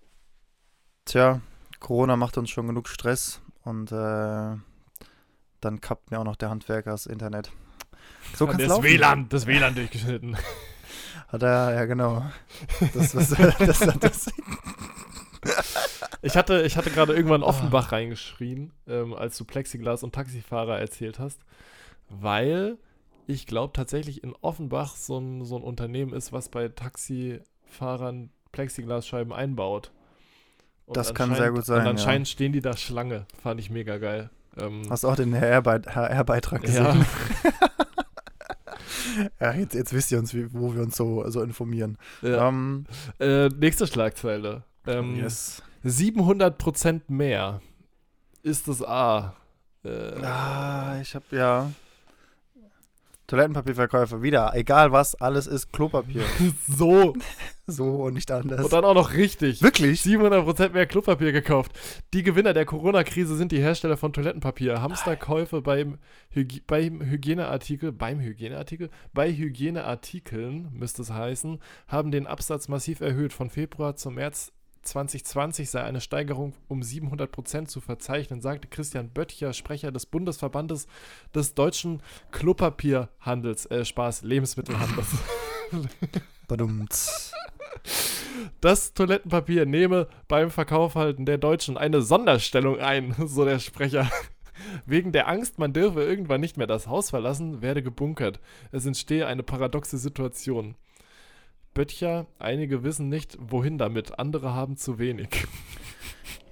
Tja, Corona macht uns schon genug Stress und äh, dann kappt mir auch noch der Handwerker das Internet. So kann's das laufen. WLAN, das WLAN durchgeschnitten. Hat er, ja genau. Das, was, das, das, das, Ich hatte, ich hatte gerade Ah. irgendwann Offenbach reingeschrien, ähm, als du Plexiglas und Taxifahrer erzählt hast, weil ich glaube tatsächlich in Offenbach so ein, so ein Unternehmen ist, was bei Taxifahrern Plexiglasscheiben einbaut. Und Das kann sehr gut sein, Und ja. anscheinend stehen die da Schlange. Fand ich mega geil. Ähm, hast du auch den HR-Beit- HR-Beitrag ja, gesehen? Ja, jetzt, jetzt wisst ihr uns, wie, wo wir uns so, so informieren. ja. Ähm, Äh, nächste Schlagzeile. Ähm, yes. 700% mehr ist das A. Äh, Ah, ich hab, ja. Toilettenpapierverkäufer, wieder. Egal was, alles ist Klopapier. so. so und nicht anders. Und dann auch noch richtig. Wirklich? 700% mehr Klopapier gekauft. Die Gewinner der Corona-Krise sind die Hersteller von Toilettenpapier. Hamsterkäufe beim, Hygi beim Hygieneartikel, beim Hygieneartikel, bei Hygieneartikeln, müsste es heißen, haben den Absatz massiv erhöht. Von Februar zum März 2020 sei eine Steigerung um 700% zu verzeichnen, sagte Christian Böttcher, Sprecher des Bundesverbandes des deutschen Klopapierhandels, äh, Spaß, Lebensmittelhandels. Badumts. Das Toilettenpapier nehme beim Verkaufhalten der Deutschen eine Sonderstellung ein, so der Sprecher. Wegen der Angst, man dürfe irgendwann nicht mehr das Haus verlassen, werde gebunkert. Es entstehe eine paradoxe Situation. Böttcher, einige wissen nicht, wohin damit, andere haben zu wenig.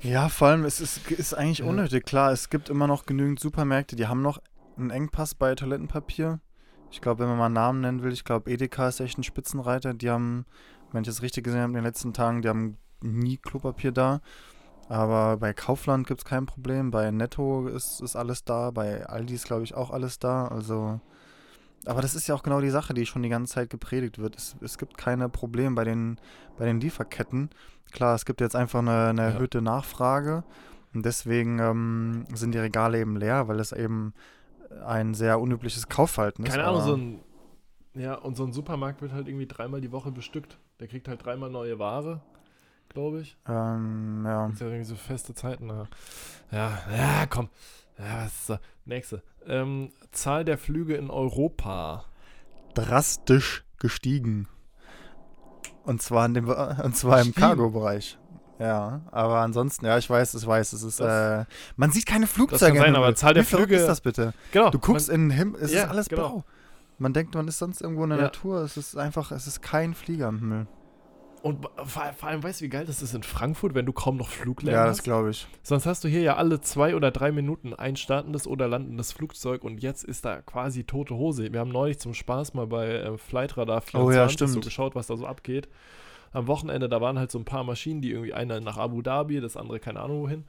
Ja, vor allem, es ist, ist eigentlich unnötig. Klar, es gibt immer noch genügend Supermärkte, die haben noch einen Engpass bei Toilettenpapier. Ich glaube, wenn man mal einen Namen nennen will, ich glaube, Edeka ist echt ein Spitzenreiter. Die haben, wenn ich das richtig gesehen habe in den letzten Tagen, die haben nie Klopapier da. Aber bei Kaufland gibt es kein Problem. Bei Netto ist, ist alles da. Bei Aldi ist, glaube ich, auch alles da. Also. Aber das ist ja auch genau die Sache, die schon die ganze Zeit gepredigt wird. Es, es gibt keine Probleme bei den, bei den Lieferketten. Klar, es gibt jetzt einfach eine, eine Ja. erhöhte Nachfrage. Und deswegen ähm, sind die Regale eben leer, weil es eben ein sehr unübliches Kaufverhalten ist. Keine Ahnung, so ein. Ja, und so ein Supermarkt wird halt irgendwie dreimal die Woche bestückt. Der kriegt halt dreimal neue Ware, glaube ich. Ähm, ja. Das ist ja irgendwie so feste Zeiten. Ja, ja, ja komm. Ja, was ist so? Nächste. Ähm, Zahl der Flüge in Europa. Drastisch gestiegen. Und zwar, in dem, und zwar im? Cargo-Bereich. Ja, aber ansonsten, ja, ich weiß, ich weiß, es ist, Das- äh, man sieht keine kann Flugzeuge. sein, im aber Himmel. Zahl der Wie Flüge- ist das bitte? Genau. Du guckst in den Himmel, es Ja, ist alles genau. blau. Man denkt, man ist sonst irgendwo in der Ja. Natur. Es ist einfach, es ist kein Flieger im Himmel. Und vor, allem, weißt du, wie geil das ist in Frankfurt, wenn du kaum noch Fluglärm Ja, das hast? glaube ich. Sonst hast du hier ja alle zwei oder drei Minuten ein startendes oder landendes Flugzeug und jetzt ist da quasi tote Hose. Wir haben neulich zum Spaß mal bei äh, Flightradar 24 Oh ja, so geschaut, was da so abgeht. Am Wochenende, da waren halt so ein paar Maschinen, die irgendwie eine nach Abu Dhabi, das andere keine Ahnung wohin.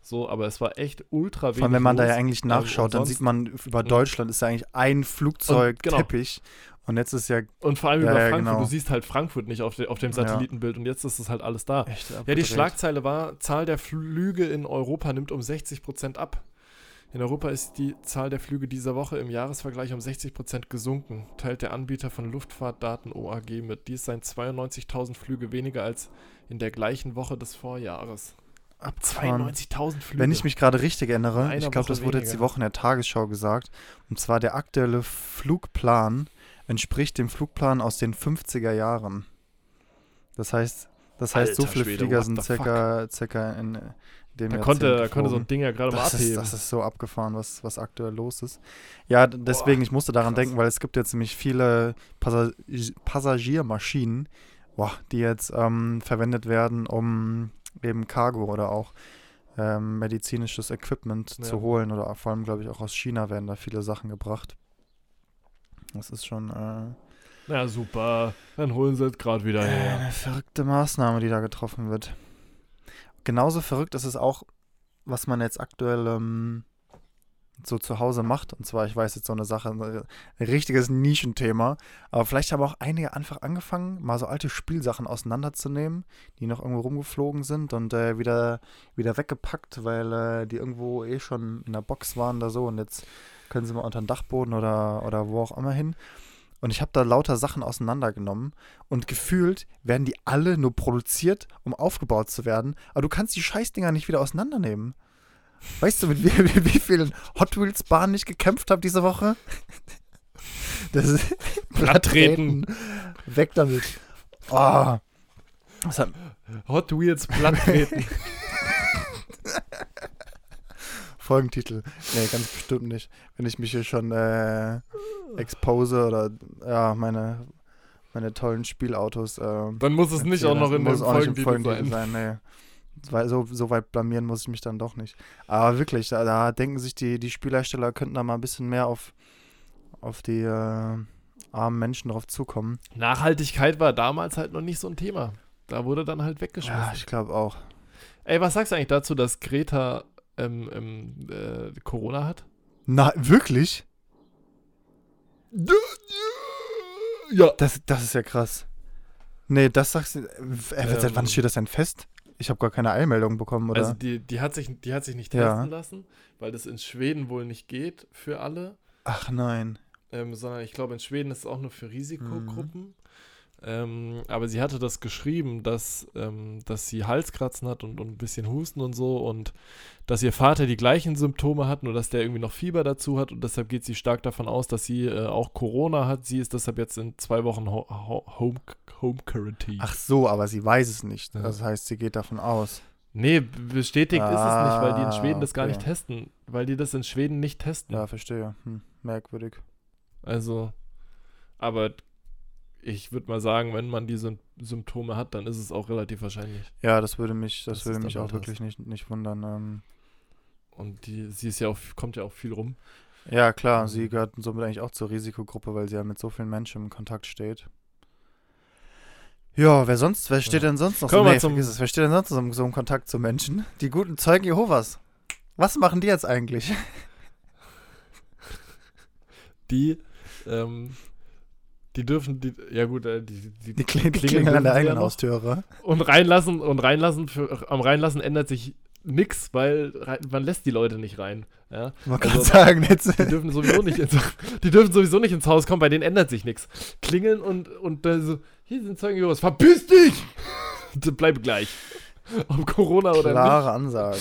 So, aber es war echt ultra wenig. Vor allem, wenn man da los. ja eigentlich Ähm, nachschaut, und dann sieht man über Mhm. Deutschland ist ja eigentlich ein Flugzeugteppich. Und jetzt ist ja Und vor allem Ja, über ja, Frankfurt, genau. du siehst halt Frankfurt nicht auf, de, auf dem Ja. Satellitenbild und jetzt ist es halt alles da. echt Ja, die. Schlagzeile war, Zahl der Flüge in Europa nimmt um 60% ab. In Europa ist die Zahl der Flüge dieser Woche im Jahresvergleich um 60% gesunken, teilt der Anbieter von Luftfahrtdaten OAG mit. Dies seien 92.000 Flüge weniger als in der gleichen Woche des Vorjahres. abgefahren. 92.000 Flüge. Wenn ich mich gerade richtig erinnere, ich glaube, das wurde jetzt die weniger. Woche in der Tagesschau gesagt, und zwar der aktuelle Flugplan entspricht dem Flugplan aus den 50er Jahren. Das heißt, das heißt, so viele Schwede, Flieger sind circa, circa in dem Da konnte, da konnte so ein Ding ja gerade mal Das ist, abheben. das ist so abgefahren, was, was aktuell los ist. Ja, deswegen, ich musste daran krass. denken, weil es gibt jetzt nämlich viele Passag Passagiermaschinen, boah, die jetzt ähm, verwendet werden, um eben Cargo oder auch ähm, medizinisches Equipment Ja. zu holen. Oder vor allem, glaube ich, auch aus China werden da viele Sachen gebracht. Das ist schon äh, Na super, dann holen sie es gerade wieder her. eine verrückte Maßnahme, die da getroffen wird. Genauso verrückt ist es auch, was man jetzt aktuell ähm, so zu Hause macht. Und zwar, ich weiß jetzt so eine Sache, ein richtiges Nischenthema. Aber vielleicht haben auch einige einfach angefangen, mal so alte Spielsachen auseinanderzunehmen, die noch irgendwo rumgeflogen sind und äh, wieder, wieder weggepackt, weil äh, die irgendwo eh schon in der Box waren oder so. Und jetzt können sie mal unter den Dachboden oder, oder wo auch immer hin. Und ich habe da lauter Sachen auseinandergenommen und gefühlt werden die alle nur produziert, um aufgebaut zu werden. Aber du kannst die Scheißdinger nicht wieder auseinandernehmen. Weißt du, mit wie, wie, wie vielen Hot Wheels Bahnen ich gekämpft habe diese Woche? Das ist Blatttreten. Weg damit. Oh. Hat, Hot Wheels platttreten. Folgentitel. Nee, ganz bestimmt nicht. Wenn ich mich hier schon äh, expose oder ja, meine, meine tollen Spielautos. Äh, Dann muss es nicht auch noch in dem im Folgentitel sein. sein. Nee. So, so weit blamieren muss ich mich dann doch nicht. Aber wirklich, da, da denken sich die, die Spielhersteller könnten da mal ein bisschen mehr auf, auf die äh, armen Menschen drauf zukommen. Nachhaltigkeit war damals halt noch nicht so ein Thema. Da wurde dann halt weggeschmissen. Ja, ich glaube auch. Ey, was sagst du eigentlich dazu, dass Greta ähm, ähm, äh, Corona hat? Na, wirklich? Ja. Das, das ist ja krass. Nee, das sagst du. Äh, seit Ähm. wann steht das denn fest? Ich habe gar keine Eilmeldung bekommen, oder? Also die, die, hat sich, die hat sich nicht Ja. testen lassen, weil das in Schweden wohl nicht geht für alle. Ach nein. Ähm, sondern ich glaube, in Schweden ist es auch nur für Mhm. Ähm, aber sie hatte das geschrieben, dass, ähm, dass sie Halskratzen hat und, und ein bisschen Husten und so und dass ihr Vater die gleichen Symptome hat, nur dass der irgendwie noch Fieber dazu hat und deshalb geht sie stark davon aus, dass sie äh, auch Corona hat. Sie ist deshalb jetzt in zwei Wochen Ho Ho Home, Home Quarantine. Ach so, aber sie weiß es nicht. Ja. Das heißt, sie geht davon aus. Nee, bestätigt ist es nicht, weil die in Schweden Ah, das gar nicht testen. Weil die das in Schweden nicht testen. Ja, verstehe. Hm, merkwürdig. Also, aber ich würde mal sagen, wenn man diese Symptome hat, dann ist es auch relativ wahrscheinlich. Ja, das würde mich, das Das würde mich auch wirklich nicht, nicht wundern. Ähm, Und die, sie ist ja auch, kommt ja auch viel rum. ja, klar, Mhm. sie gehört somit eigentlich auch zur Risikogruppe, weil sie ja mit so vielen Menschen im Kontakt steht. Ja, wer sonst, wer steht Ja. denn sonst noch so, nee, zum- es, wer steht denn sonst noch so, so im Kontakt zu Menschen? Die guten Zeugen Jehovas. Was machen die jetzt eigentlich? Die, ähm, die dürfen, die, ja gut, äh, die, die, Die, kling, die Klingeln an der eigenen. Haustüre. und reinlassen und reinlassen, für, am reinlassen ändert sich nix, weil man lässt die Leute nicht rein. Ja? Man Also, kann sagen, jetzt. Die dürfen sowieso nicht ins, die dürfen sowieso nicht ins Haus kommen, bei denen ändert sich nichts. Klingeln und, und dann so, hier sind Zeugen Jehovas, verpiss dich! Bleib gleich. Ob Corona oder nicht. Klare Ansagen.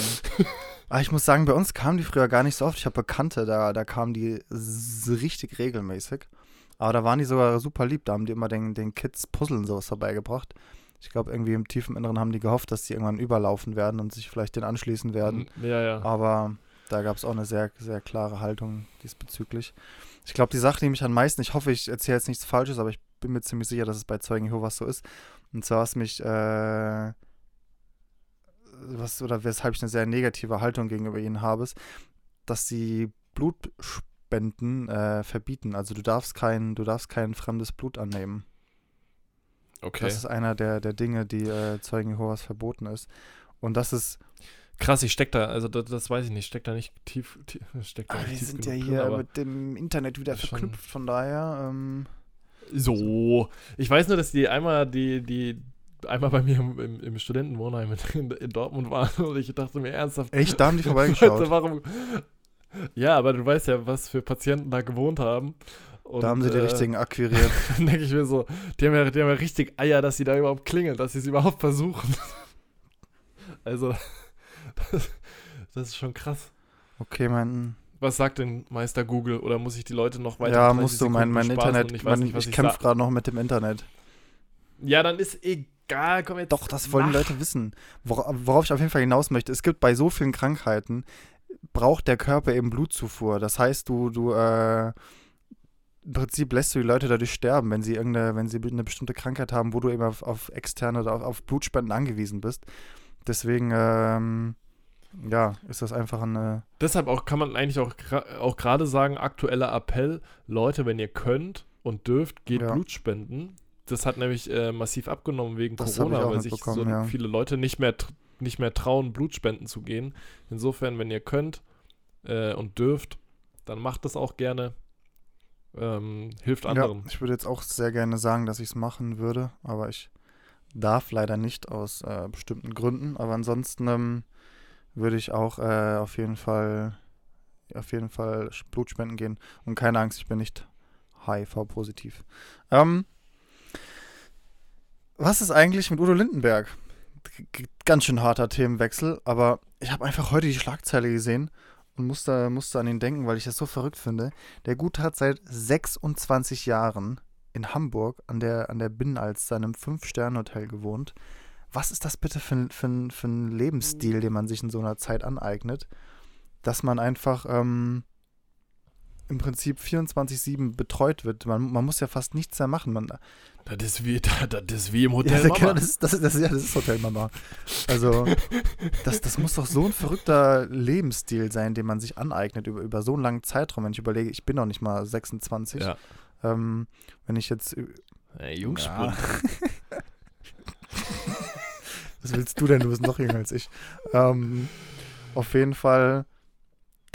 Aber ich muss sagen, bei uns kamen die früher gar nicht so oft. Ich habe Bekannte, da, da kamen die richtig regelmäßig. Aber da waren die sogar super lieb. Da haben die immer den, den Kids Puzzle und sowas vorbeigebracht. Ich glaube, irgendwie im tiefen Inneren haben die gehofft, dass die irgendwann überlaufen werden und sich vielleicht den anschließen werden. Ja, ja. Aber da gab es auch eine sehr, sehr klare Haltung diesbezüglich. Ich glaube, die Sache, die mich am meisten, ich hoffe, ich erzähle jetzt nichts Falsches, aber ich bin mir ziemlich sicher, dass es bei Zeugen Jehovas so ist. Und zwar, was mich, äh, was, oder weshalb ich eine sehr negative Haltung gegenüber ihnen habe, ist, dass sie Blutspenden äh, verbieten. Also du darfst kein, du darfst kein fremdes Blut annehmen. Okay. Das ist einer der, der Dinge, die äh, Zeugen Jehovas verboten ist. Und das ist, Krass, ich steck da, also das, das weiß ich nicht, steck da nicht tief, tief steck da Ah, nicht wir sind ja hier drin, mit dem Internet wieder verknüpft, von daher. Ähm, so. Ich weiß nur, dass die einmal die, die einmal bei mir im, im, im Studentenwohnheim in, in Dortmund waren und ich dachte mir ernsthaft, echt, da haben die vorbeigeschaut. warum? Ja, aber du weißt ja, was für Patienten da gewohnt haben. Und, da haben sie die äh, richtigen akquiriert. Dann denke ich mir so, die haben, ja, die haben ja richtig Eier, dass sie da überhaupt klingeln, dass sie es überhaupt versuchen. Also, das, das ist schon krass. Okay, mein. Was sagt denn Meister Google? Oder muss ich die Leute noch weiter Ja, 30 musst du, mein, mein Internet. Ich, mein, ich ich kämpfe gerade noch mit dem Internet. Ja, dann ist egal, komm jetzt. Doch, das wollen die mach. Leute wissen. Wora- Worauf ich auf jeden Fall hinaus möchte, es gibt bei so vielen Krankheiten, braucht der Körper eben Blutzufuhr. Das heißt, du, du, äh, im Prinzip lässt du die Leute dadurch sterben, wenn sie irgendeine, wenn sie eine bestimmte Krankheit haben, wo du eben auf, auf externe oder auf, auf Blutspenden angewiesen bist. Deswegen, ähm, ja, ist das einfach eine. Deshalb auch kann man eigentlich auch, auch gerade sagen, aktueller Appell, Leute, wenn ihr könnt und dürft, geht Ja. Blut spenden. Das hat nämlich äh, massiv abgenommen wegen Das Corona, weil sich so ja. viele Leute nicht mehr, nicht mehr trauen, Blutspenden zu gehen. Insofern, wenn ihr könnt äh, und dürft, dann macht das auch gerne. Ähm, hilft anderen. Ja, ich würde jetzt auch sehr gerne sagen, dass ich es machen würde, aber ich darf leider nicht aus äh, bestimmten Gründen. Aber ansonsten ähm, würde ich auch äh, auf jeden Fall auf jeden Fall sch- Blut spenden gehen. Und keine Angst, ich bin nicht HIV-positiv. Ähm, was ist eigentlich mit Udo Lindenberg? Ganz schön harter Themenwechsel, aber ich habe einfach heute die Schlagzeile gesehen und musste, musste an ihn denken, weil ich das so verrückt finde. Der Gute hat seit 26 Jahren in Hamburg an der, an der Binnenalster in einem Fünf-Sterne-Hotel gewohnt. Was ist das bitte für, ein- für, für ein Lebensstil, den man sich in so einer Zeit aneignet? Dass man einfach ähm, im Prinzip 24-7 betreut wird. Man, man muss ja fast nichts mehr machen. Man, Das, ist wie, das, das ist wie im ja, Hotel. das, ist, das, das, ist, ja, das ist Hotel Mama. Also, das, das muss doch so ein verrückter Lebensstil sein, den man sich aneignet über, über so einen langen Zeitraum. Wenn ich überlege, ich bin noch nicht mal 26. ja. Ähm, wenn ich jetzt. ü- Ey, Jungspund. Ja. Was willst du denn? Du bist noch jünger als ich. Ähm, auf jeden Fall,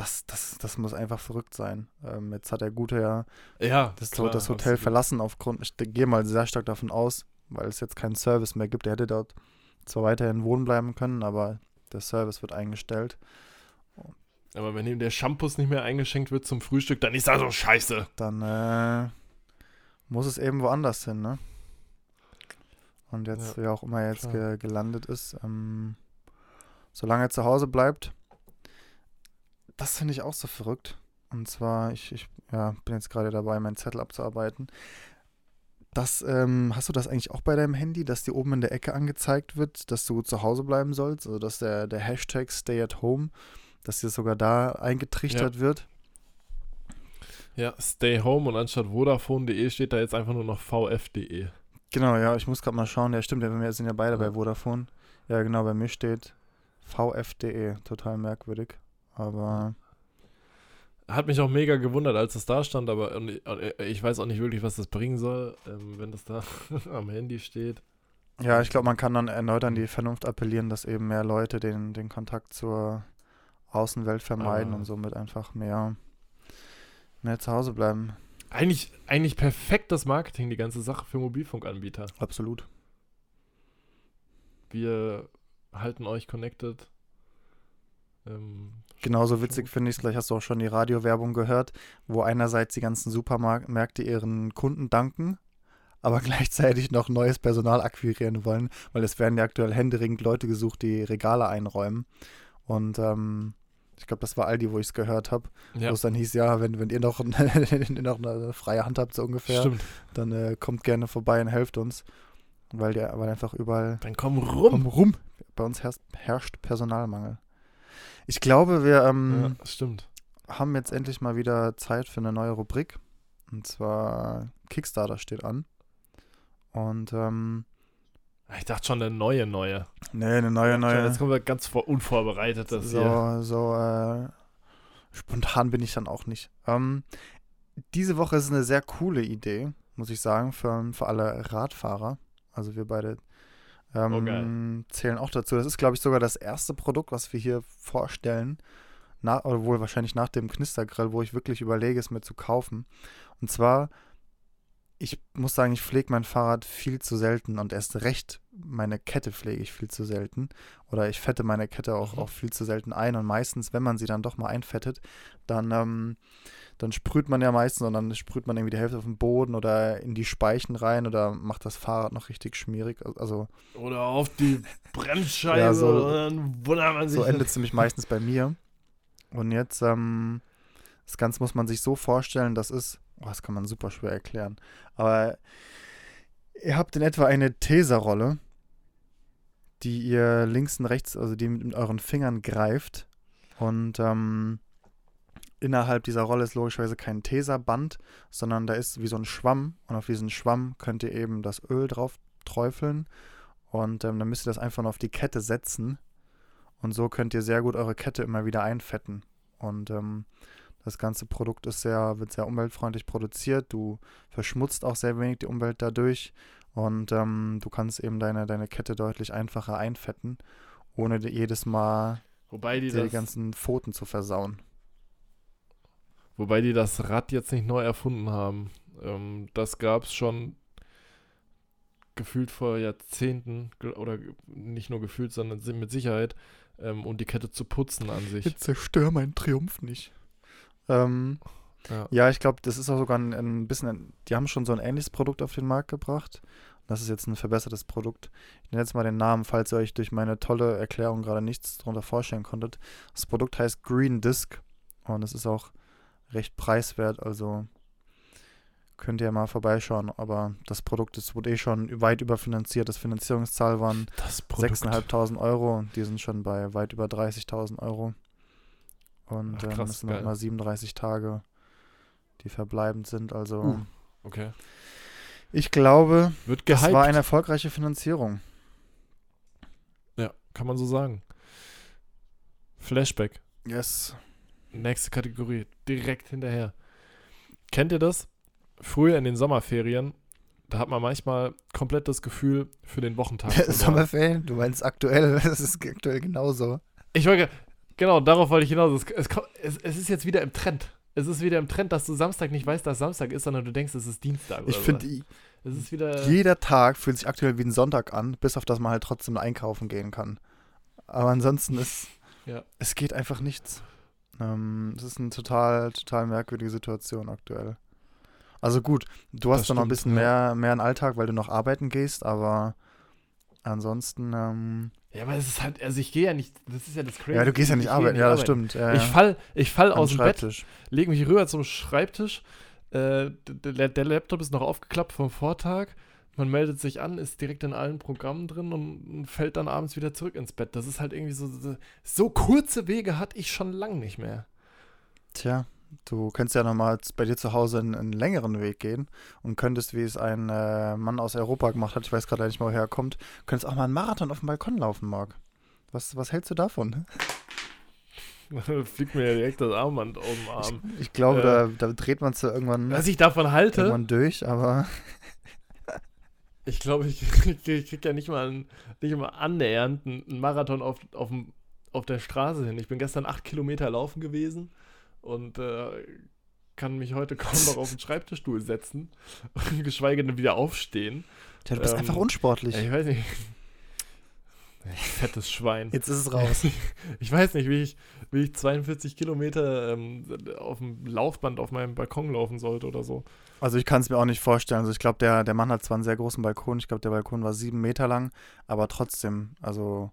das, das, das muss einfach verrückt sein. Ähm, jetzt hat der Gute ja Ja, das, klar, das Hotel absolut. verlassen aufgrund, ich gehe mal sehr stark davon aus, weil es jetzt keinen Service mehr gibt. Er hätte dort zwar weiterhin wohnen bleiben können, aber der Service wird eingestellt. Aber wenn ihm der Shampoo nicht mehr eingeschenkt wird zum Frühstück, dann ist das so scheiße. Dann äh, muss es eben woanders hin, ne? Und jetzt, Ja, wie auch immer er jetzt ge gelandet ist, ähm, solange er zu Hause bleibt, das finde ich auch so verrückt. Und zwar, ich, ich ja, bin jetzt gerade dabei, meinen Zettel abzuarbeiten. Das, ähm, hast du das eigentlich auch bei deinem Handy, dass dir oben in der Ecke angezeigt wird, dass du zu Hause bleiben sollst? Also, dass der, der Hashtag Stay at Home, dass dir sogar da eingetrichtert wird? Ja, stay home und anstatt Vodafone.de steht da jetzt einfach nur noch vf.de. Genau, ja, ich muss gerade mal schauen. Ja, stimmt, ja, wir sind ja beide Ja. bei Vodafone. Ja, genau, bei mir steht vf.de. Total merkwürdig. Aber Hat mich auch mega gewundert, als es da stand, aber und ich- weiß auch nicht wirklich, was das bringen soll, ähm, wenn das da am Handy steht. ja, ich glaube, man kann dann erneut an die Vernunft appellieren, dass eben mehr Leute den, den Kontakt zur Außenwelt vermeiden Aber- und somit einfach mehr, mehr zu Hause bleiben. Eigentlich, eigentlich perfektes Marketing, die ganze Sache für Mobilfunkanbieter. Absolut. Wir halten euch connected. Ähm, Genauso witzig finde ich es, vielleicht hast du auch schon die Radiowerbung gehört, wo einerseits die ganzen Supermärkte ihren Kunden danken, aber gleichzeitig noch neues Personal akquirieren wollen, weil es werden ja aktuell händeringend Leute gesucht, die Regale einräumen. Und ähm, ich glaube, das war Aldi, wo ich es gehört habe, ja, wo es dann hieß, ja, wenn, wenn ihr noch, wenn ihr noch eine freie Hand habt, so ungefähr, stimmt. dann äh, kommt gerne vorbei und helft uns. Weil der, weil einfach überall Dann komm rum. Komm rum. Bei uns herrscht, herrscht Personalmangel. Ich glaube, wir ähm, Ja, haben jetzt endlich mal wieder Zeit für eine neue Rubrik. Und zwar Kickstarter steht an. Und ähm, Ich dachte schon, eine neue, neue. nee, eine neue, neue. Jetzt kommen wir ganz vor unvorbereitet. Das hier. so so äh, spontan bin ich dann auch nicht. Ähm, diese Woche ist eine sehr coole Idee, muss ich sagen, für, für alle Radfahrer. Also wir beide ähm, Oh, zählen auch dazu. Das ist, glaube ich, sogar das erste Produkt, was wir hier vorstellen. Na, oder wohl wahrscheinlich nach dem Knistergrill, wo ich wirklich überlege, es mir zu kaufen. Und zwar, ich muss sagen, ich pflege mein Fahrrad viel zu selten und erst recht meine Kette pflege ich viel zu selten. Oder ich fette meine Kette auch, Mhm. auch viel zu selten ein. Und meistens, wenn man sie dann doch mal einfettet, dann, ähm, dann sprüht man ja meistens und dann sprüht man irgendwie die Hälfte auf den Boden oder in die Speichen rein oder macht das Fahrrad noch richtig schmierig. Also Oder auf die Bremsscheibe. Ja, so- und dann wundert man sich. so endet es nämlich meistens bei mir. Und jetzt, ähm, das Ganze muss man sich so vorstellen, das ist, oh, das kann man super schwer erklären. Aber ihr habt in etwa eine Teserrolle die ihr links und rechts, also die mit euren Fingern greift. Und ähm, innerhalb dieser Rolle ist logischerweise kein Teserband, sondern da ist wie so ein Schwamm. Und auf diesen Schwamm könnt ihr eben das Öl drauf träufeln. Und ähm, dann müsst ihr das einfach nur auf die Kette setzen. Und so könnt ihr sehr gut eure Kette immer wieder einfetten. Und ähm, das ganze Produkt ist sehr, wird sehr umweltfreundlich produziert. Du verschmutzt auch sehr wenig die Umwelt dadurch. Und ähm, du kannst eben deine, deine Kette deutlich einfacher einfetten, ohne jedes Mal Wobei die, die ganzen Pfoten zu versauen. wobei die das Rad jetzt nicht neu erfunden haben. Ähm, das gab es schon gefühlt vor Jahrzehnten, oder nicht nur gefühlt, sondern mit Sicherheit, ähm, um die Kette zu putzen an sich. Jetzt zerstör meinen Triumph nicht. Ähm, Ja. ja, ich glaube, das ist auch sogar ein, ein bisschen, ein, die haben schon so ein ähnliches Produkt auf den Markt gebracht. Das ist jetzt ein verbessertes Produkt. Ich nenne jetzt mal den Namen, falls ihr euch durch meine tolle Erklärung gerade nichts darunter vorstellen konntet. Das Produkt heißt Green Disc und es ist auch recht preiswert, also könnt ihr mal vorbeischauen. Aber das Produkt ist, wurde eh schon weit überfinanziert. Das Finanzierungszahl waren Das Produkt. 6.500 Euro die sind schon bei weit über 30.000 Euro. Und Ach, ähm, krass, es sind geil. noch mal 37 Tage, die verbleibend sind. Also Uh. Okay. ich glaube, Wird das war eine erfolgreiche Finanzierung. ja, kann man so sagen. Flashback. Yes. Nächste Kategorie. Direkt hinterher. Kennt ihr das? Früher in den Sommerferien, da hat man manchmal komplett das Gefühl für den Wochentag. Sommerferien, du meinst aktuell, das ist aktuell genauso. Ich wollte, genau, darauf wollte ich hinaus. Es, es, es, ist jetzt wieder im Trend. Es ist wieder im Trend, dass du Samstag nicht weißt, dass Samstag ist, sondern du denkst, es ist Dienstag. Ich finde, so. es ist wieder. jeder Tag fühlt sich aktuell wie ein Sonntag an, bis auf dass man halt trotzdem einkaufen gehen kann. Aber ansonsten ist, Ja. es geht einfach nichts. Ähm, es ist eine total, total merkwürdige Situation aktuell. Also gut, du hast Das dann noch ein bisschen ja. mehr, mehr einen Alltag, weil du noch arbeiten gehst, aber ansonsten, ähm, Ja, aber es ist halt, also ich gehe ja nicht, das ist ja das Crazy. ja, du gehst ja Ich nicht arbeiten, ja, das stimmt. Ja, Ich fall, ich fall aus dem Bett, lege mich rüber zum Schreibtisch. Äh, der, der Laptop ist noch aufgeklappt vom Vortag. Man meldet sich an, ist direkt in allen Programmen drin und fällt dann abends wieder zurück ins Bett. Das ist halt irgendwie so, so, so kurze Wege hatte ich schon lang nicht mehr. Tja, du könntest ja nochmal bei dir zu Hause einen, einen längeren Weg gehen und könntest, wie es ein äh, Mann aus Europa gemacht hat, ich weiß gerade nicht mal, woher er kommt, könntest auch mal einen Marathon auf dem Balkon laufen, Marc. Was, was hältst du davon? Fliegt mir ja direkt das Armband aus dem Arm. Ich glaube, Äh, da, da dreht man es irgendwann, Was ich davon halte, irgendwann durch, aber ich glaube, ich krieg, ich krieg ja nicht mal, einen, nicht mal annähernd einen Marathon auf, auf, auf der Straße hin. Ich bin gestern acht Kilometer laufen gewesen und äh, kann mich heute kaum noch auf den Schreibtischstuhl setzen, geschweige denn wieder aufstehen. tja, du bist Ähm, einfach unsportlich. Ich weiß nicht. Fettes Schwein. Jetzt ist es raus. Ich weiß nicht, wie ich, wie ich 42 Kilometer ähm, auf dem Laufband auf meinem Balkon laufen sollte oder so. Also ich kann es mir auch nicht vorstellen. Also ich glaube, der, der Mann hat zwar einen sehr großen Balkon, ich glaube, der Balkon war sieben Meter lang, aber trotzdem, also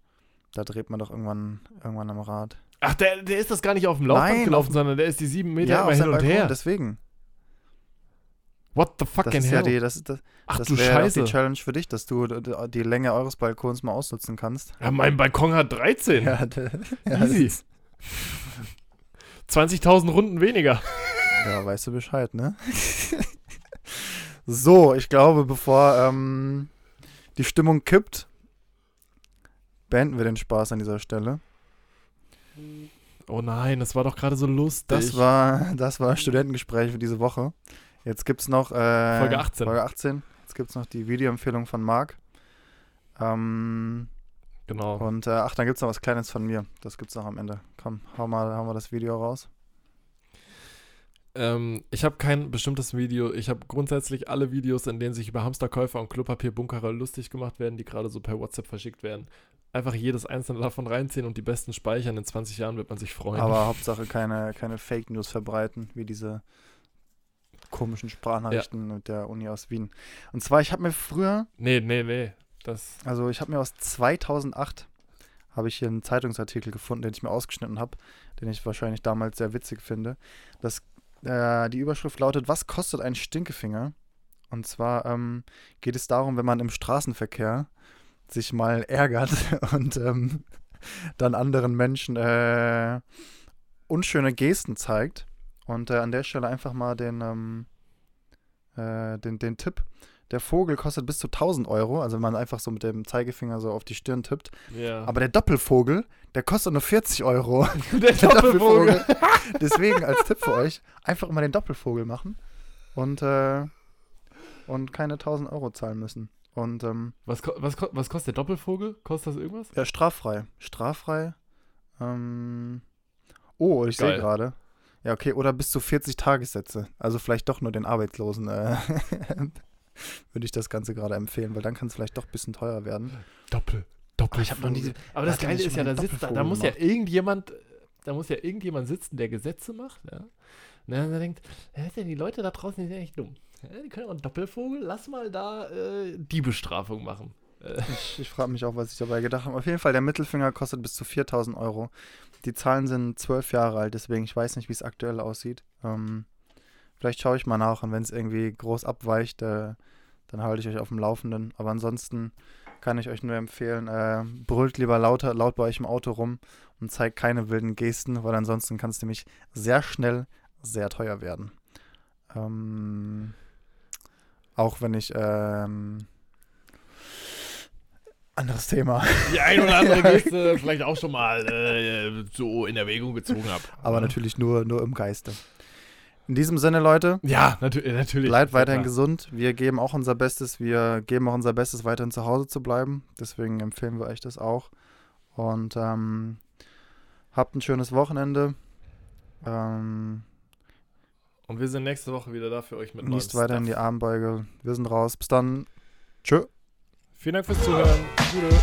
da dreht man doch irgendwann, irgendwann am Rad. Ach, der, der ist das gar nicht auf dem Laufband Nein, gelaufen, sondern der ist die sieben Meter ja, immer hin und Balkon, her. deswegen. What the Das fucking ist hell? ja die, das, das, Ach das du Scheiße. die Challenge für dich, dass du die Länge eures Balkons mal ausnutzen kannst. Ja, mein Balkon hat 13. Ja, d- ja, Easy. das- 20.000 Runden weniger. Ja, weißt du Bescheid, ne? so, ich glaube, bevor ähm, die Stimmung kippt, beenden wir den Spaß an dieser Stelle. Oh nein, das war doch gerade so lustig. Das war, das war Studentengespräch für diese Woche. Jetzt gibt es noch äh, Folge 18. Folge 18. Jetzt gibt es noch die Videoempfehlung von Marc. Ähm, Genau. und äh, ach, dann gibt es noch was Kleines von mir. Das gibt's noch am Ende. Komm, hau mal, hau mal das Video raus. Ähm, ich habe kein bestimmtes Video. Ich habe grundsätzlich alle Videos, in denen sich über Hamsterkäufer und Klopapierbunkerer lustig gemacht werden, die gerade so per WhatsApp verschickt werden. Einfach jedes einzelne davon reinziehen und die besten speichern. In 20 Jahren wird man sich freuen. Aber Hauptsache keine, keine Fake News verbreiten, wie diese komischen Sprachnachrichten mit der Uni aus Wien. Und zwar, ich habe mir früher, nee, nee, nee. Das. also ich habe mir aus 2008, habe ich hier einen Zeitungsartikel gefunden, den ich mir ausgeschnitten habe, den ich wahrscheinlich damals sehr witzig finde. Das, äh, die Überschrift lautet, was kostet ein Stinkefinger? Und zwar ähm, geht es darum, wenn man im Straßenverkehr sich mal ärgert und ähm, dann anderen Menschen äh, unschöne Gesten zeigt. Und äh, an der Stelle einfach mal den, ähm, äh, den, den Tipp. Der vogel kostet bis zu 1000 Euro, also wenn man einfach so mit dem Zeigefinger so auf die Stirn tippt. Ja. Aber der Doppelvogel, der kostet nur 40 Euro. der Doppelvogel. Deswegen als Tipp für euch, einfach immer den Doppelvogel machen und, äh, und keine 1000 Euro zahlen müssen. Und ähm, Was, was, was kostet der Doppelvogel? Kostet das irgendwas? ja, straffrei. Straffrei. Ähm, oh, ich sehe gerade. Ja, okay, oder bis zu 40 Tagessätze. Also vielleicht doch nur den Arbeitslosen. Äh, würde ich das Ganze gerade empfehlen, weil dann kann es vielleicht doch ein bisschen teuer werden. Doppel. Doppel. ich hab noch nie- Aber das Geile ist ja, da sitzt da, da muss ja irgendjemand, da muss ja irgendjemand sitzen, der Gesetze macht, ja. Und dann denkt, ja, ja die Leute da draußen, die sind echt dumm. Ja, die können auch einen Doppelvogel, lass mal da äh, die Bestrafung machen. Äh, Ich, ich frage mich auch, was ich dabei gedacht habe. Auf jeden Fall, der Mittelfinger kostet bis zu 4000 Euro. Die Zahlen sind zwölf Jahre alt, deswegen ich weiß nicht, wie es aktuell aussieht. Ähm, vielleicht schaue ich mal nach und wenn es irgendwie groß abweicht, äh, dann halte ich euch auf dem Laufenden. Aber ansonsten kann ich euch nur empfehlen, äh, brüllt lieber lauter, laut bei euch im Auto rum und zeigt keine wilden Gesten, weil ansonsten kann es nämlich sehr schnell sehr teuer werden. Ähm, auch wenn ich ähm, anderes Thema. die ein oder andere Geste vielleicht auch schon mal äh, so in Erwägung gezogen habe. Aber natürlich nur, nur im Geiste. In diesem Sinne, Leute, Ja, natür natürlich. bleibt ja weiterhin klar. gesund. Wir geben auch unser Bestes. Wir geben auch unser Bestes, weiterhin zu Hause zu bleiben. Deswegen empfehlen wir euch das auch. Und ähm, habt ein schönes Wochenende. Ähm, Und wir sind nächste Woche wieder da für euch mit genießt neuem weiterhin die Stuff. Armbeuge. Wir sind raus. Bis dann. Tschö. Vielen Dank fürs Zuhören. Gute.